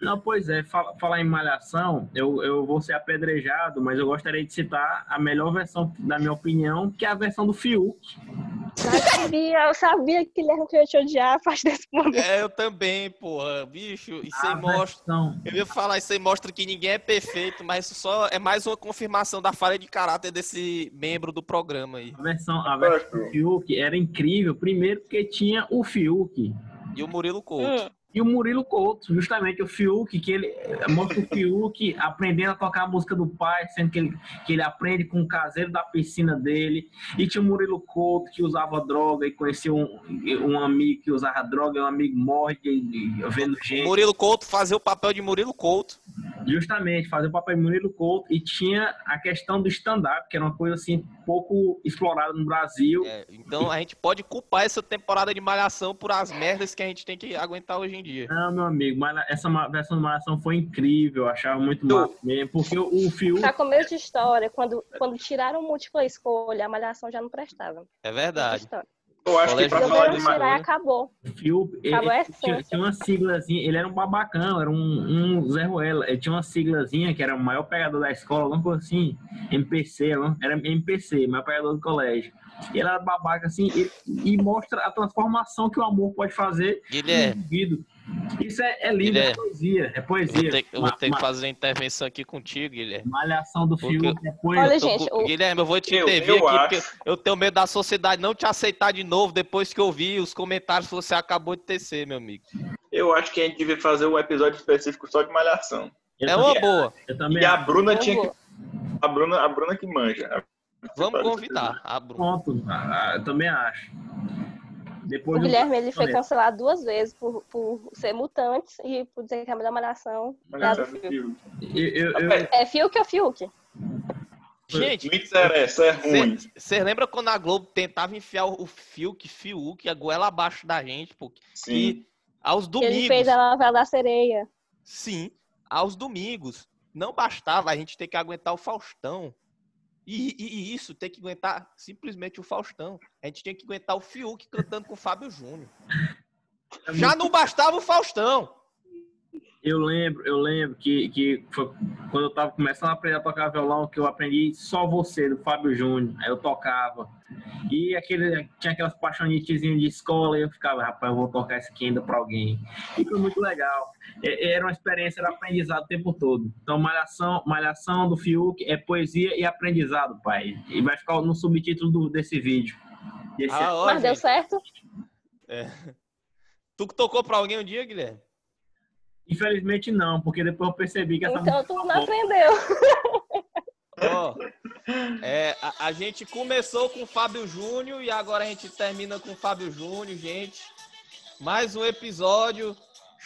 Não, pois é, fala- falar em malhação, eu, eu vou ser apedrejado, mas eu gostaria de citar a melhor versão, na minha opinião, que é a versão do Fiuk. Eu sabia, eu sabia que ele era que eu ia te odiar a partir desse momento. É, eu também, porra. Bicho, isso aí mostra. versão, Eu ia falar, isso aí mostra que ninguém é perfeito, mas isso só é mais uma confirmação da falha de caráter desse membro do programa aí. a versão, a versão do. Fiuk era incrível, primeiro porque tinha o Fiuk E o Murilo Couto. Hum, e o Murilo Couto, justamente o Fiuk, que ele mostra o Fiuk aprendendo a tocar a música do pai, sendo que ele, que ele aprende com o caseiro da piscina dele. E tinha o Murilo Couto, que usava droga e conheceu um, um amigo que usava droga, um amigo morre e, e vendo gente. Murilo Couto fazia o papel de Murilo Couto. Justamente, fazer o papel de Murilo Couto. E tinha a questão do stand-up, que era uma coisa assim pouco explorada no Brasil. É, então a gente pode culpar essa temporada de malhação por as merdas que a gente tem que aguentar hoje em dia. Não, meu amigo, mas essa versão de Malhação foi incrível, eu achava muito Tu- massa mesmo, porque o, o Fiuk, pra começo de história, quando, quando tiraram múltipla escolha, a malhação já não prestava. É verdade. História. Eu acho que pra falar de malhação. acabou. Acabou ele tinha, tinha uma siglazinha, ele era um babacão, era um, um Zé Ruela, ele tinha uma siglazinha que era o maior pegador da escola, alguma coisa assim, MPC, era MPC, maior pegador do colégio. E ele era babaca assim, e, e mostra a transformação que o amor pode fazer no Guilherme, indivíduo. Isso é, é lindo, é poesia, é eu poesia. vou ter, eu vou Ma- ter que fazer uma intervenção aqui contigo, Guilherme. Malhação do Porque- é poesia. Olha, Eu tô gente, Guilherme, eu vou te Eu- intervir eu aqui, acho- porque eu tenho medo da sociedade não te aceitar de novo depois que eu vi os comentários que você acabou de tecer, meu amigo. Eu acho que a gente devia fazer um episódio específico só de malhação. Eu É também- uma boa. Eu também E a. Bruna Eu tinha que. A Bruna, a Bruna que manja. Vamos convidar a Bruna. Pronto, eu também acho. Depois O Guilherme ele foi cancelado duas vezes por, por ser mutante e por dizer que a melhor malhação é do Fiuk. Eu- eu- eu- É Fiuk ou Fiuk? Gente, Não interessa, é ruim. você lembra quando a Globo tentava enfiar o Fiuk, Fiuk, a goela abaixo da gente, pô? Sim. E aos Ele domingos, fez a novela da sereia. sim, aos domingos, não bastava a gente ter que aguentar o Faustão. E, e- e isso, ter que aguentar simplesmente o Faustão. A gente tinha que aguentar o Fiuk cantando com o Fábio Júnior. Já não bastava o Faustão. Eu lembro, eu lembro que, que foi quando eu tava começando a aprender a tocar violão, que eu aprendi Só Você, do Fábio Júnior. Aí eu tocava. E aquele, tinha aquelas paixonitezinhas de escola, e eu ficava, rapaz, eu vou tocar isso aqui ainda pra alguém. E foi muito legal. É- Era uma experiência de aprendizado o tempo todo. Então, Malhação, Malhação do Fiuk é poesia e aprendizado, pai. E vai ficar no subtítulo do- desse vídeo. Desse Ah, ó, Mas deu gente. certo? Tu que tocou pra alguém um dia, Guilherme? Infelizmente não, porque depois eu percebi que essa Então tu não aprendeu. Ó, é, a, a gente começou com o Fábio Júnior e agora a gente termina com o Fábio Júnior, gente. Mais um episódio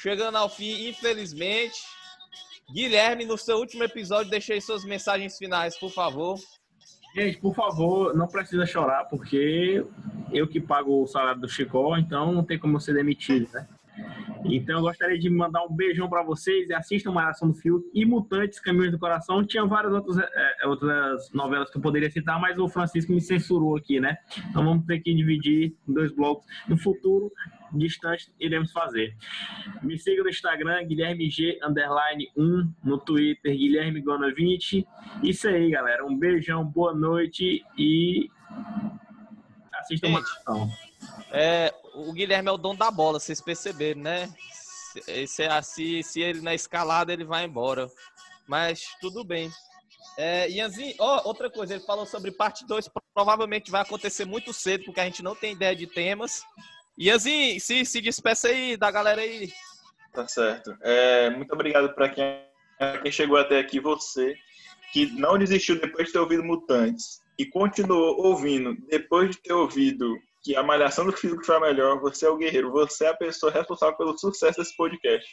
chegando ao fim, infelizmente. Guilherme, no seu último episódio, deixei suas mensagens finais, por favor. Gente, por favor, não precisa chorar, porque eu que pago o salário do Chicó, então não tem como eu ser demitido, né? Então eu gostaria de mandar um beijão para vocês e assistam Malhação do Fio e Mutantes, Caminhos do Coração. Tinha várias outras, é, outras novelas que eu poderia citar, mas o Francisco me censurou aqui, né? Então vamos ter que dividir em dois blocos. No futuro, distante, iremos fazer. Me siga no Instagram, Guilherme G, underline 1, no Twitter, Guilherme Gona 20. Isso aí, galera. Um beijão, boa noite e assistam Malhação. É, o Guilherme é o dono da bola, vocês perceberam, né? Se, é se, se ele na escalada, ele vai embora. Mas tudo bem. É, Ianzinho, oh, outra coisa, ele falou sobre parte 2, provavelmente vai acontecer muito cedo, porque a gente não tem ideia de temas. Ianzinho, se, se despeça aí da galera aí. Tá certo. É, muito obrigado para quem, quem chegou até aqui, você, que não desistiu depois de ter ouvido Mutantes e continuou ouvindo depois de ter ouvido que a malhação do físico foi a melhor, você é o guerreiro, você é a pessoa responsável pelo sucesso desse podcast.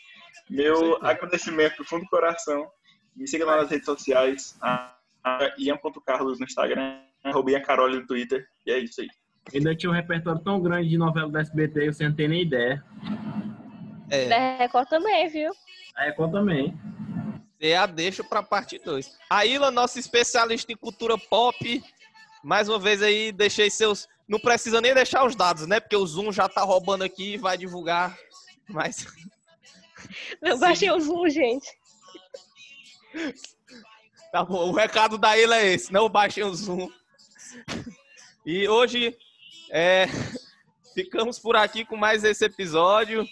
Meu agradecimento do fundo do coração. Me siga lá nas redes sociais, ian.carlos no Instagram, arroba Carole no Twitter, e é isso aí. Ainda tinha um repertório tão grande de novela da SBT, você não tem nem ideia. É. Da Record também, viu? A Record também. Você a deixa pra parte 2. A Ila, nossa especialista em cultura pop, mais uma vez aí, deixei seus não precisa nem deixar os dados, né? Porque o Zoom já tá roubando aqui e vai divulgar. Mas. Não baixei o Zoom, gente. Tá bom, o recado da Ilha é esse, não baixem o Zoom. E hoje é, ficamos por aqui com mais esse episódio.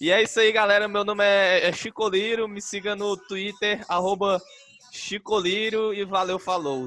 E é isso aí, galera. Meu nome é, é Chicoliro. Me siga no Twitter, arroba Chicoliro. E valeu, falou!